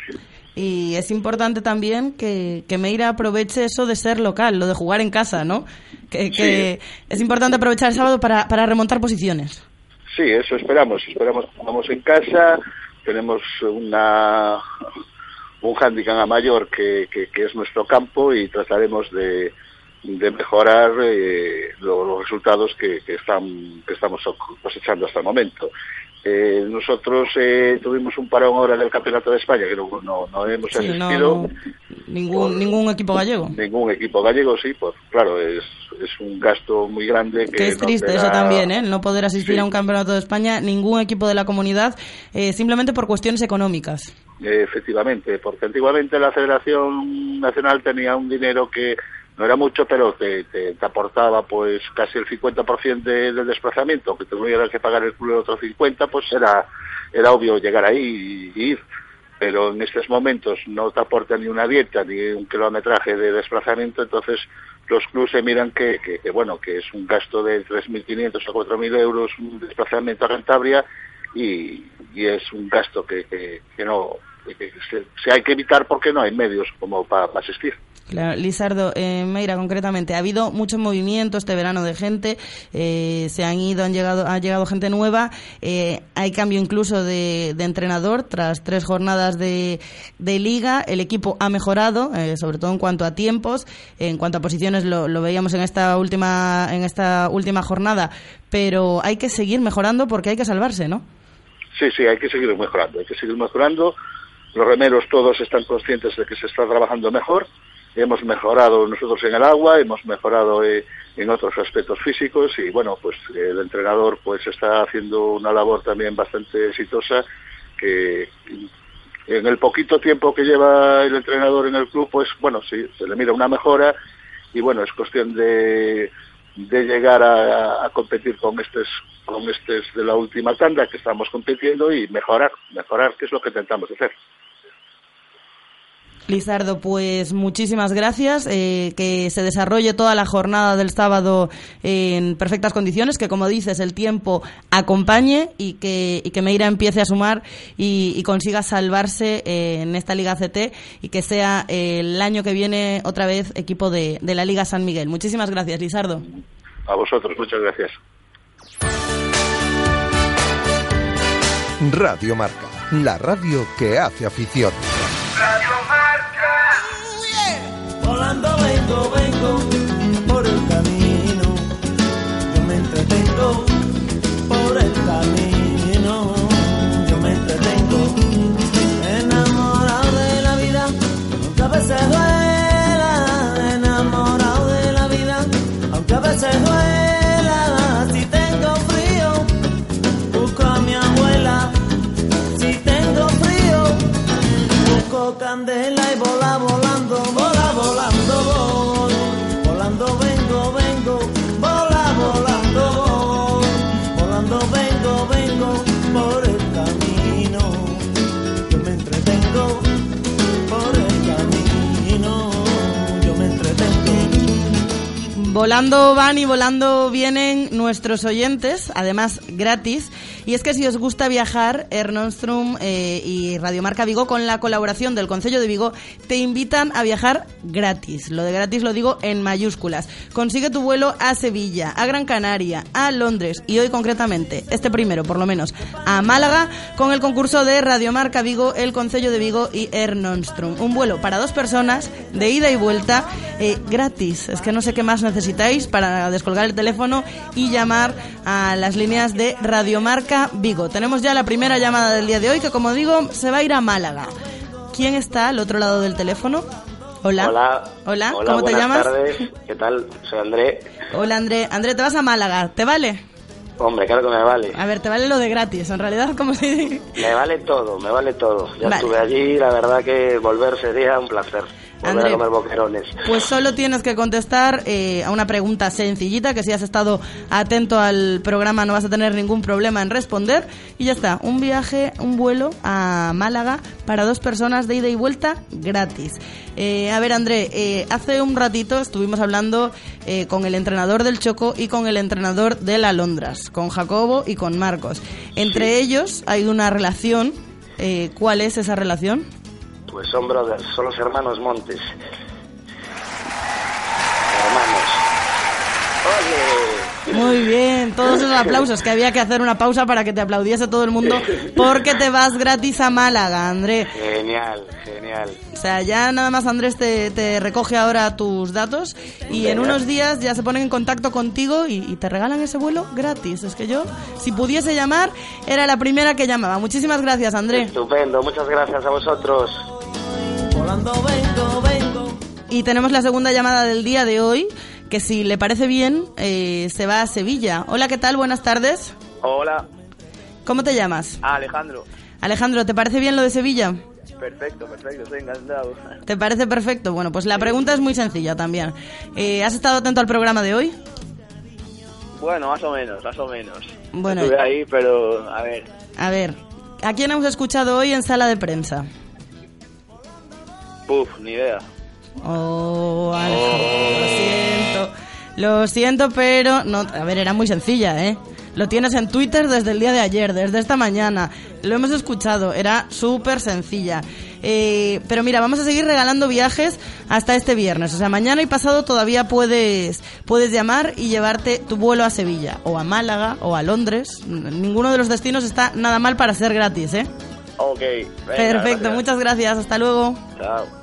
Y es importante también que, que Meira aproveche eso de ser local, lo de jugar en casa, ¿no? Que, que es importante aprovechar el sábado para, para remontar posiciones. Sí, eso esperamos. Esperamos que vamos en casa. Tenemos una un handicap a mayor que, que, es nuestro campo y trataremos de, de mejorar eh, lo- los resultados que, que, están, que estamos cosechando hasta el momento. Eh, nosotros eh, tuvimos un parón ahora del Campeonato de España que no, no, no hemos Sí, asistido. no, ningún, ningún equipo gallego. Ningún equipo gallego, sí, pues claro, es, es un gasto muy grande que, Que es triste te eso también, ¿eh? No poder asistir Sí. a un campeonato de España, ningún equipo de la comunidad, eh, simplemente por cuestiones económicas. Efectivamente, porque antiguamente la Federación Nacional tenía un dinero que no era mucho, pero te, te- aportaba pues casi el 50% de- del desplazamiento, que tuviera que pagar el club el otro 50%, pues era, era obvio llegar ahí y, ir. Pero en estos momentos no te aporta ni una dieta ni un kilometraje de desplazamiento, entonces los clubes se miran que, que, que, bueno, que es un gasto de 3.500 a 4.000 euros un desplazamiento a Cantabria y, y es un gasto que, que, que no se, se hay que evitar porque no hay medios como para asistir. Claro, Lizardo, en Meira concretamente, ha habido mucho movimiento este verano de gente, eh, se han ido, han llegado, ha llegado gente nueva, eh, hay cambio incluso de, de entrenador tras tres jornadas de, de liga, el equipo ha mejorado, eh, sobre todo en cuanto a tiempos, en cuanto a posiciones lo, lo veíamos en esta última, en esta última jornada, pero hay que seguir mejorando porque hay que salvarse, ¿no? Sí, sí, hay que seguir mejorando, hay que seguir mejorando. Los remeros todos están conscientes de que se está trabajando mejor. Hemos mejorado nosotros en el agua, hemos mejorado eh, en otros aspectos físicos y bueno, pues el entrenador pues está haciendo una labor también bastante exitosa que en el poquito tiempo que lleva el entrenador en el club, pues bueno, sí, se le mira una mejora y bueno, es cuestión de, de llegar a, a competir con estos con estos de la última tanda que estamos compitiendo y mejorar, mejorar, que es lo que intentamos hacer. Lizardo, pues muchísimas gracias. eh, que se desarrolle toda la jornada del sábado en perfectas condiciones, que como dices, el tiempo acompañe y que, y que Meira empiece a sumar y, y consiga salvarse eh, en esta Liga CT y que sea eh, el año que viene otra vez equipo de, de la Liga San Miguel. Muchísimas gracias, Lizardo. A vosotros, muchas gracias. Radio Marca, la radio que hace afición. Volando vengo, vengo por el camino. Yo me entretengo por el camino. Yo me entretengo enamorado de la vida. Aunque a veces duela, enamorado de la vida. Aunque a veces duela, si tengo frío, busco a mi abuela. Si tengo frío, busco candela y vola volando, vola volando Volando van y volando vienen nuestros oyentes, además gratis. Y es que si os gusta viajar, Ernostrum eh, y Radiomarca Vigo, con la colaboración del Concello de Vigo, te invitan a viajar gratis. Lo de gratis lo digo en mayúsculas. Consigue tu vuelo a Sevilla, a Gran Canaria, a Londres y hoy concretamente, este primero por lo menos, a Málaga, con el concurso de Radiomarca Vigo, el Concello de Vigo y Ernostrum. Un vuelo para dos personas, de ida y vuelta, eh, gratis. Es que no sé qué más necesitáis para descolgar el teléfono y llamar a las líneas de Radiomarca Vigo. Tenemos ya la primera llamada del día de hoy que, como digo, se va a ir a Málaga. ¿Quién está al otro lado del teléfono? Hola. Hola. Hola, Hola, ¿cómo te buenas llamas? tardes. ¿Qué tal? Soy André. Hola, André. André, te vas a Málaga. ¿Te vale? Hombre, claro que me vale. A ver, te vale lo de gratis. En realidad, como si... Me vale todo, me vale todo. Ya Vale. estuve allí, la verdad que volver sería un placer. Volver André. a comer boquerones. Pues solo tienes que contestar eh, a una pregunta sencillita, que si has estado atento al programa no vas a tener ningún problema en responder. Y ya está, un viaje, un vuelo a Málaga para dos personas de ida y vuelta gratis. Eh, a ver, André, eh, hace un ratito estuvimos hablando eh, con el entrenador del Choco y con el entrenador del Alondras, con Jacobo y con Marcos. Entre ellos hay una relación. eh, ¿Cuál es esa relación? Pues son brothers, son los hermanos Montes. Hermanos. Oye. Muy bien, todos esos aplausos, que había que hacer una pausa para que te aplaudiese todo el mundo, porque te vas gratis a Málaga, André. Genial, genial. O sea, ya nada más Andrés te, te recoge ahora tus datos y en unos días ya se ponen en contacto contigo y, y te regalan ese vuelo gratis. Es que yo, si pudiese llamar, era la primera que llamaba. Muchísimas gracias, André. Estupendo, muchas gracias a vosotros. Volando vengo, vengo. Y tenemos la segunda llamada del día de hoy, que si le parece bien, eh, se va a Sevilla. Hola, ¿qué tal? Buenas tardes. Hola, ¿Cómo te llamas? Alejandro. Alejandro, ¿te parece bien lo de Sevilla? Perfecto, perfecto, estoy encantado. ¿Te parece perfecto? Bueno, pues la pregunta es muy sencilla también. Eh, ¿Has estado atento al programa de hoy? Bueno, más o menos, más o menos. Bueno, Estuve ahí, pero a ver. a ver, ¿a quién hemos escuchado hoy en sala de prensa? Puf, ni idea. Oh, Alejandro, lo siento. Lo siento, pero no, a ver, era muy sencilla, ¿eh? Lo tienes en Twitter desde el día de ayer, desde esta mañana. Lo hemos escuchado, era súper sencilla. Eh, pero mira, vamos a seguir regalando viajes hasta este viernes. O sea, mañana y pasado todavía puedes, puedes llamar y llevarte tu vuelo a Sevilla, o a Málaga, o a Londres. Ninguno de los destinos está nada mal para ser gratis, ¿eh? Ok, venga, Perfecto, gracias. muchas gracias. Hasta luego. Chao.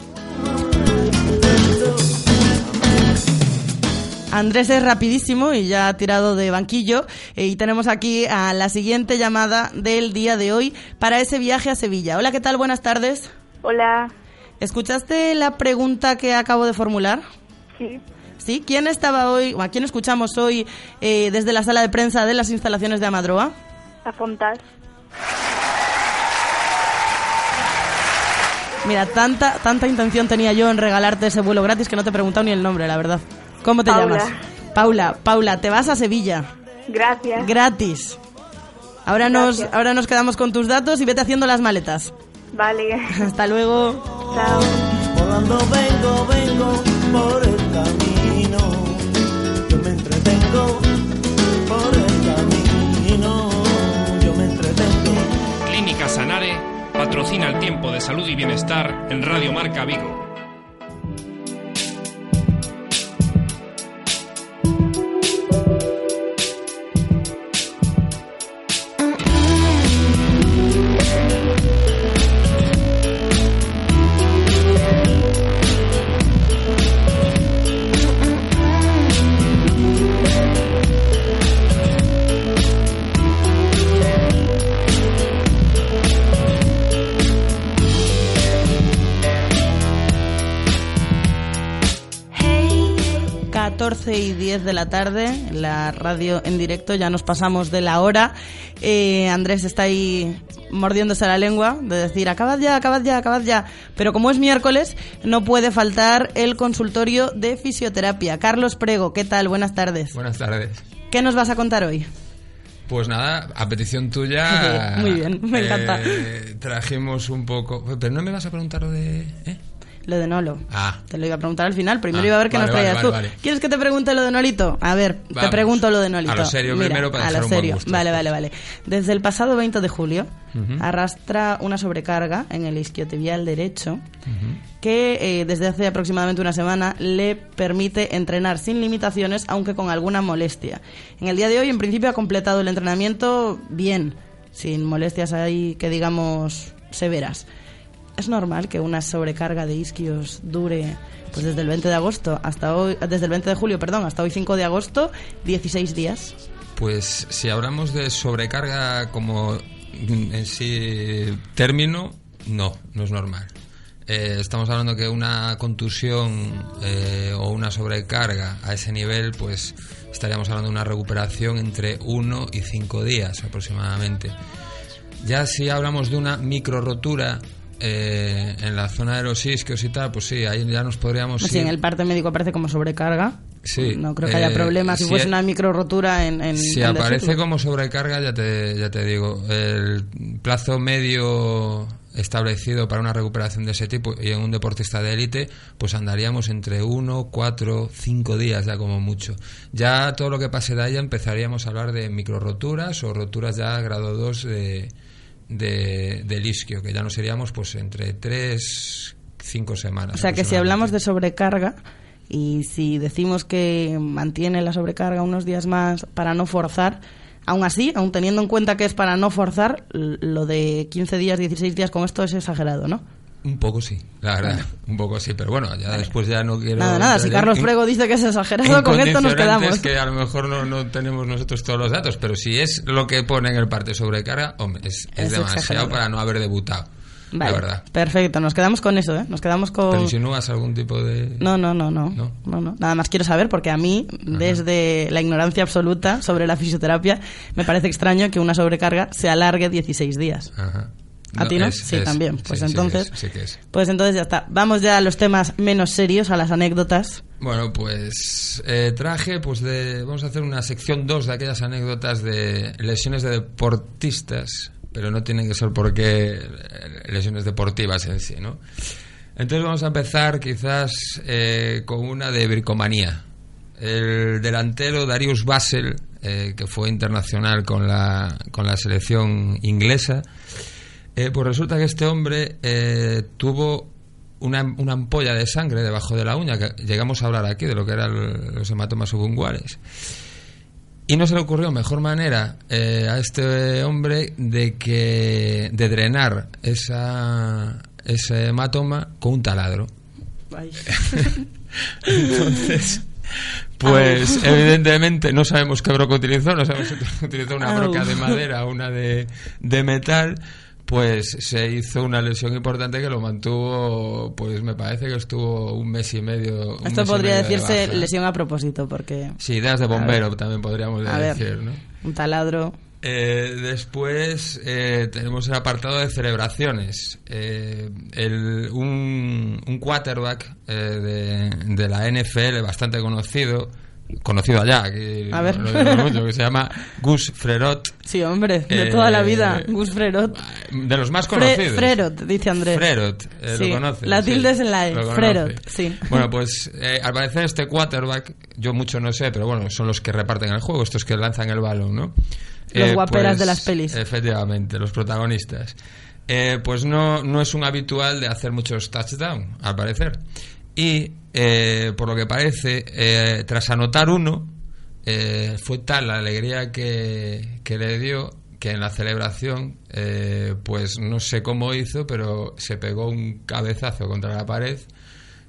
Andrés es rapidísimo y ya ha tirado de banquillo. eh, y tenemos aquí a la siguiente llamada del día de hoy para ese viaje a Sevilla. Hola, ¿qué tal? Buenas tardes. Hola. ¿Escuchaste la pregunta que acabo de formular? Sí. ¿Sí? ¿Quién estaba hoy, o a quién escuchamos hoy eh, desde la sala de prensa de las instalaciones de Amadroa? A Fontas. Mira, tanta, tanta intención tenía yo en regalarte ese vuelo gratis que no te he preguntado ni el nombre, la verdad. ¿Cómo te Paula. llamas? Paula. Paula, te vas a Sevilla. Gracias. Gratis. Ahora nos, ahora nos quedamos con tus datos y vete haciendo las maletas. Vale. Hasta luego. Chao. Volando vengo, vengo por el camino. Yo me entretengo por el camino. Yo me entretengo. Clínica Sanare patrocina el tiempo de salud y bienestar en Radio Marca Vigo. 14 y 10 de la tarde, en la radio en directo, ya nos pasamos de la hora. Eh, Andrés está ahí mordiéndose la lengua de decir, acabad ya, acabad ya, acabad ya. Pero como es miércoles, no puede faltar el consultorio de fisioterapia. Carlos Prego, ¿qué tal? Buenas tardes. Buenas tardes. ¿Qué nos vas a contar hoy? Pues nada, a petición tuya. Muy bien, me encanta. eh, trajimos un poco. Pero no me vas a preguntar lo de. ¿eh? Lo de Nolo. Ah. Te lo iba a preguntar al final. Primero Ah, iba a ver qué vale, nos traías vale, tú. vale. ¿Quieres que te pregunte lo de Nolito? A ver, te pregunto lo de Nolito. A lo serio Mira, primero para a lo un buen serio. gusto. Vale, vale, vale. Desde el pasado 20 de julio arrastra una sobrecarga en el isquiotibial derecho que eh, desde hace aproximadamente una semana le permite entrenar sin limitaciones, aunque con alguna molestia. En el día de hoy, en principio, ha completado el entrenamiento bien, sin molestias ahí que digamos severas. Es normal que una sobrecarga de isquios dure pues desde el 20 de agosto hasta hoy, desde el 20 de julio, perdón, hasta hoy 5 de agosto, 16 días. Pues si hablamos de sobrecarga como en sí término, no, no es normal. Eh, estamos hablando que una contusión eh, o una sobrecarga a ese nivel, pues estaríamos hablando de una recuperación entre uno y cinco días aproximadamente. Ya si hablamos de una micro rotura eh, en la zona de los isquios y tal, pues sí, ahí ya nos podríamos Sí, ir. en el parte médico aparece como sobrecarga. Sí, No creo que haya eh, problema. Si si fuese e- una micro rotura en, en Si en aparece como sobrecarga, ya te, ya te digo, el plazo medio establecido para una recuperación de ese tipo y en un deportista de élite, pues andaríamos entre uno, cuatro, cinco días ya como mucho. Ya todo lo que pase de ahí empezaríamos a hablar de micro roturas o roturas ya grado 2 de, de, del isquio, que ya nos seríamos pues entre tres, cinco semanas. O sea que si hablamos de sobrecarga y si decimos que mantiene la sobrecarga unos días más para no forzar, aún así, aún teniendo en cuenta que es para no forzar, lo de 15 días, 16 días con esto es exagerado, ¿no? Un poco sí, la verdad, un poco sí, pero bueno, ya después ya no quiero... Nada, nada, si Carlos Frego dice que es exagerado, con esto nos quedamos. que a lo mejor no, no tenemos nosotros todos los datos, pero si es lo que pone en el parte sobrecarga, hombre, es, es Es demasiado exagerado. para no haber debutado, Vale, la verdad. perfecto, nos quedamos con eso, ¿eh? Nos quedamos con... Pero insinúas algún tipo de... No, no, no, no, ¿No? no, no. Nada más quiero saber porque a mí, desde la ignorancia absoluta sobre la fisioterapia, me parece extraño que una sobrecarga se alargue 16 días. Ajá. ¿A ti no? es- sí, es- también. sí, Pues sí que entonces, es, sí que es. pues entonces ya está. Vamos ya a los temas menos serios, a las anécdotas. Bueno, pues eh, traje, pues de, vamos a hacer una sección 2 de aquellas anécdotas de lesiones de deportistas, pero no tienen que ser porque eh, lesiones deportivas en sí, ¿no? Entonces vamos a empezar quizás eh, con una de bricomanía. El delantero Darius Basel, eh, que fue internacional con la, con la selección inglesa, eh, pues resulta que este hombre eh, tuvo una, una ampolla de sangre debajo de la uña, que llegamos a hablar aquí de lo que eran los hematomas subunguales. Y no se le ocurrió mejor manera eh, a este hombre de que de drenar esa, ese hematoma con un taladro. Entonces, pues evidentemente no sabemos qué broca utilizó, no sabemos si utilizó una broca de madera o una de, de metal, pues se hizo una lesión importante que lo mantuvo, pues me parece que estuvo un mes y medio. Esto podría de decirse lesión a propósito, porque Sí, ideas de ver. bombero también podríamos ver. decir, ¿no? un taladro. Eh, después eh, tenemos el apartado de celebraciones. Eh, el- un, un quarterback eh, de, de la NFL bastante conocido, conocido allá, A ver. lo digo mucho, que se llama Gus Frerot. Sí, hombre, de Eh, toda la vida. Gus Frerot. De los más Fre- conocidos. Frerot, dice Andrés. Frerot, eh, Sí, lo conoces. la sí, tilde es en la E, lo conoce. Frerot, sí. Bueno, pues eh, al parecer este quarterback, yo mucho no sé, pero bueno, son los que reparten el juego, estos que lanzan el balón, ¿no? Los guaperas pues, de las pelis. Efectivamente, los protagonistas. Pues no, no es un habitual de hacer muchos touchdowns, al parecer. Y eh, por lo que parece, eh, tras anotar uno, eh, fue tal la alegría que, que le dio que en la celebración, eh, pues no sé cómo hizo, pero se pegó un cabezazo contra la pared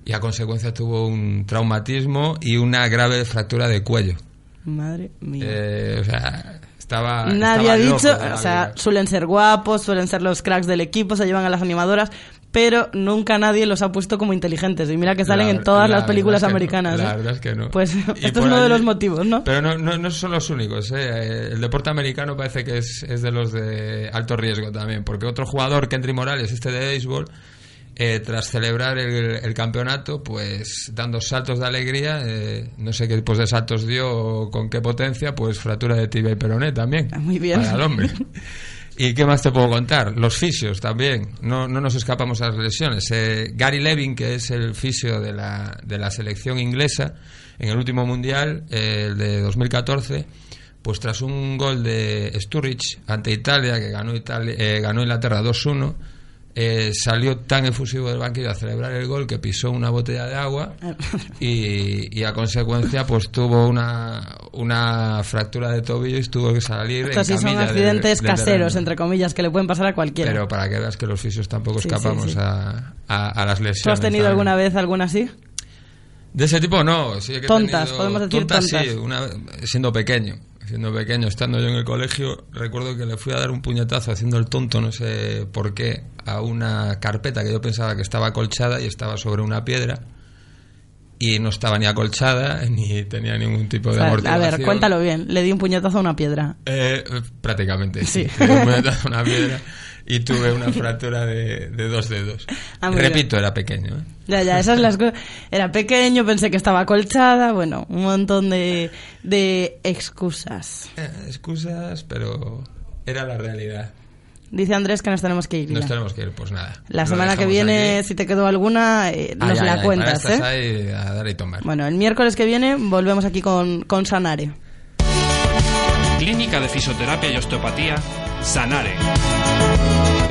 y a consecuencia tuvo un traumatismo y una grave fractura de cuello. Madre mía. Eh, o sea, estaba. Nadie estaba ha dicho, o sea, vida. suelen ser guapos, suelen ser los cracks del equipo, se llevan a las animadoras, pero nunca nadie los ha puesto como inteligentes. Y mira que salen La en todas la las películas que no, americanas. la ¿eh? verdad es que no. Pues esto es uno de los motivos, ¿no? Pero no, no, no son los únicos. ¿eh? Eh, El deporte americano parece que es, es de los de alto riesgo también, porque otro jugador, Kendry Morales, este de béisbol, eh, tras celebrar el, el campeonato, pues dando saltos de alegría, eh, no sé qué tipos de saltos dio o con qué potencia, pues fractura de tibia y peroné también. Muy bien. Para el hombre. ¿Y qué más te puedo contar? Los fisios también. No, no nos escapamos a las lesiones. Eh, Gary Levin, que es el fisio de la, de la selección inglesa, en el último mundial, eh, el de 2014, pues tras un gol de Sturridge ante Italia, que ganó, Italia, eh, ganó Inglaterra 2-1, eh, salió tan efusivo del banquillo a celebrar el gol que pisó una botella de agua y, y a consecuencia pues tuvo una, una fractura de tobillo y tuvo que salir Estos sí en son camilla del- accidentes caseros, terreno. entre comillas, que le pueden pasar a cualquiera. Pero para que veas que los fisios tampoco Sí, sí, escapamos sí. A, a- a las lesiones. ¿Tú has tenido también. alguna vez alguna así? De ese tipo no. Sí que he Tontas, tenido- podemos decir tontas, tontas. sí, una, siendo pequeño. Siendo pequeño, estando yo en el colegio, recuerdo que le fui a dar un puñetazo haciendo el tonto, no sé por qué, a una carpeta que yo pensaba que estaba acolchada y estaba sobre una piedra. Y no estaba ni acolchada ni tenía ningún tipo O de a amortiguación. ver, cuéntalo bien. Le di un puñetazo a una piedra. Eh, prácticamente, sí. Sí. Le di un puñetazo a una piedra y tuve una fractura de, de dos dedos. Ah, Repito, era pequeño. ¿eh? Ya, ya, esas las cosas. Era pequeño, pensé que estaba acolchada, bueno, un montón de, de excusas. Eh, excusas, pero era la realidad. Dice Andrés que nos tenemos que ir. Nos ya. tenemos que ir, pues nada. La semana que viene, aquí. si te quedó alguna, eh, nos Ay, ay, la ay, cuentas, para estas ¿eh? hay a dar y tomar. Bueno, el miércoles que viene volvemos aquí con, con Sanare. Clínica de Fisioterapia y Osteopatía, Sanare.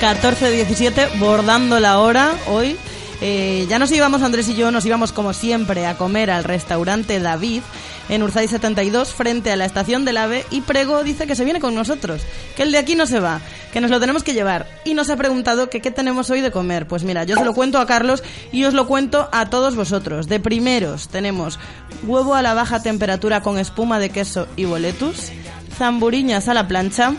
14-17, bordando la hora hoy. Eh, ya nos íbamos, Andrés y yo, nos íbamos como siempre a comer al restaurante David en Urzay 72 frente a la estación del AVE y Prego dice que se viene con nosotros, que el de aquí no se va, que nos lo tenemos que llevar y nos ha preguntado que qué tenemos hoy de comer. Pues mira, yo se lo cuento a Carlos y os lo cuento a todos vosotros. De primeros tenemos huevo a la baja temperatura con espuma de queso y boletus, zamburiñas a la plancha,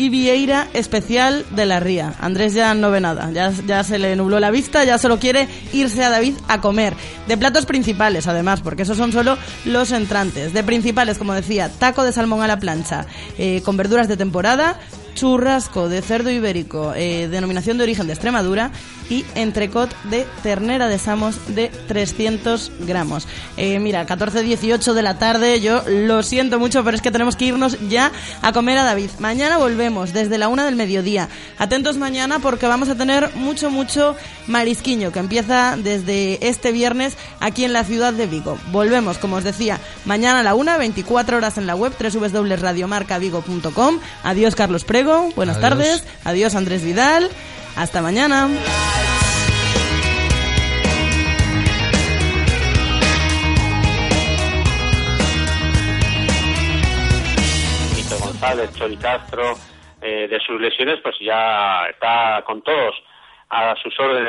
y Vieira especial de la Ría. Andrés ya no ve nada, ya, se le nubló la vista, ya solo quiere irse a David a comer. De platos principales, además, porque esos son solo los entrantes. De principales, como decía, taco de salmón a la plancha, eh, con verduras de temporada, churrasco de cerdo ibérico, eh, denominación de origen de Extremadura, y entrecot de ternera de Samos de 300 gramos. Eh, mira, 14-18 de la tarde, yo lo siento mucho, pero es que tenemos que irnos ya a comer a David. Mañana volvemos desde la una del mediodía. Atentos mañana porque vamos a tener mucho, mucho marisquiño que empieza desde este viernes aquí en la ciudad de Vigo. Volvemos, como os decía, mañana a la una, 24 horas en la web www.radiomarcavigo.com. Adiós, Carlos Buenas Adiós. tardes. Adiós, Andrés Vidal. Hasta mañana. Benito González, Chori Castro, eh, de sus lesiones, pues ya está con todos a sus órdenes.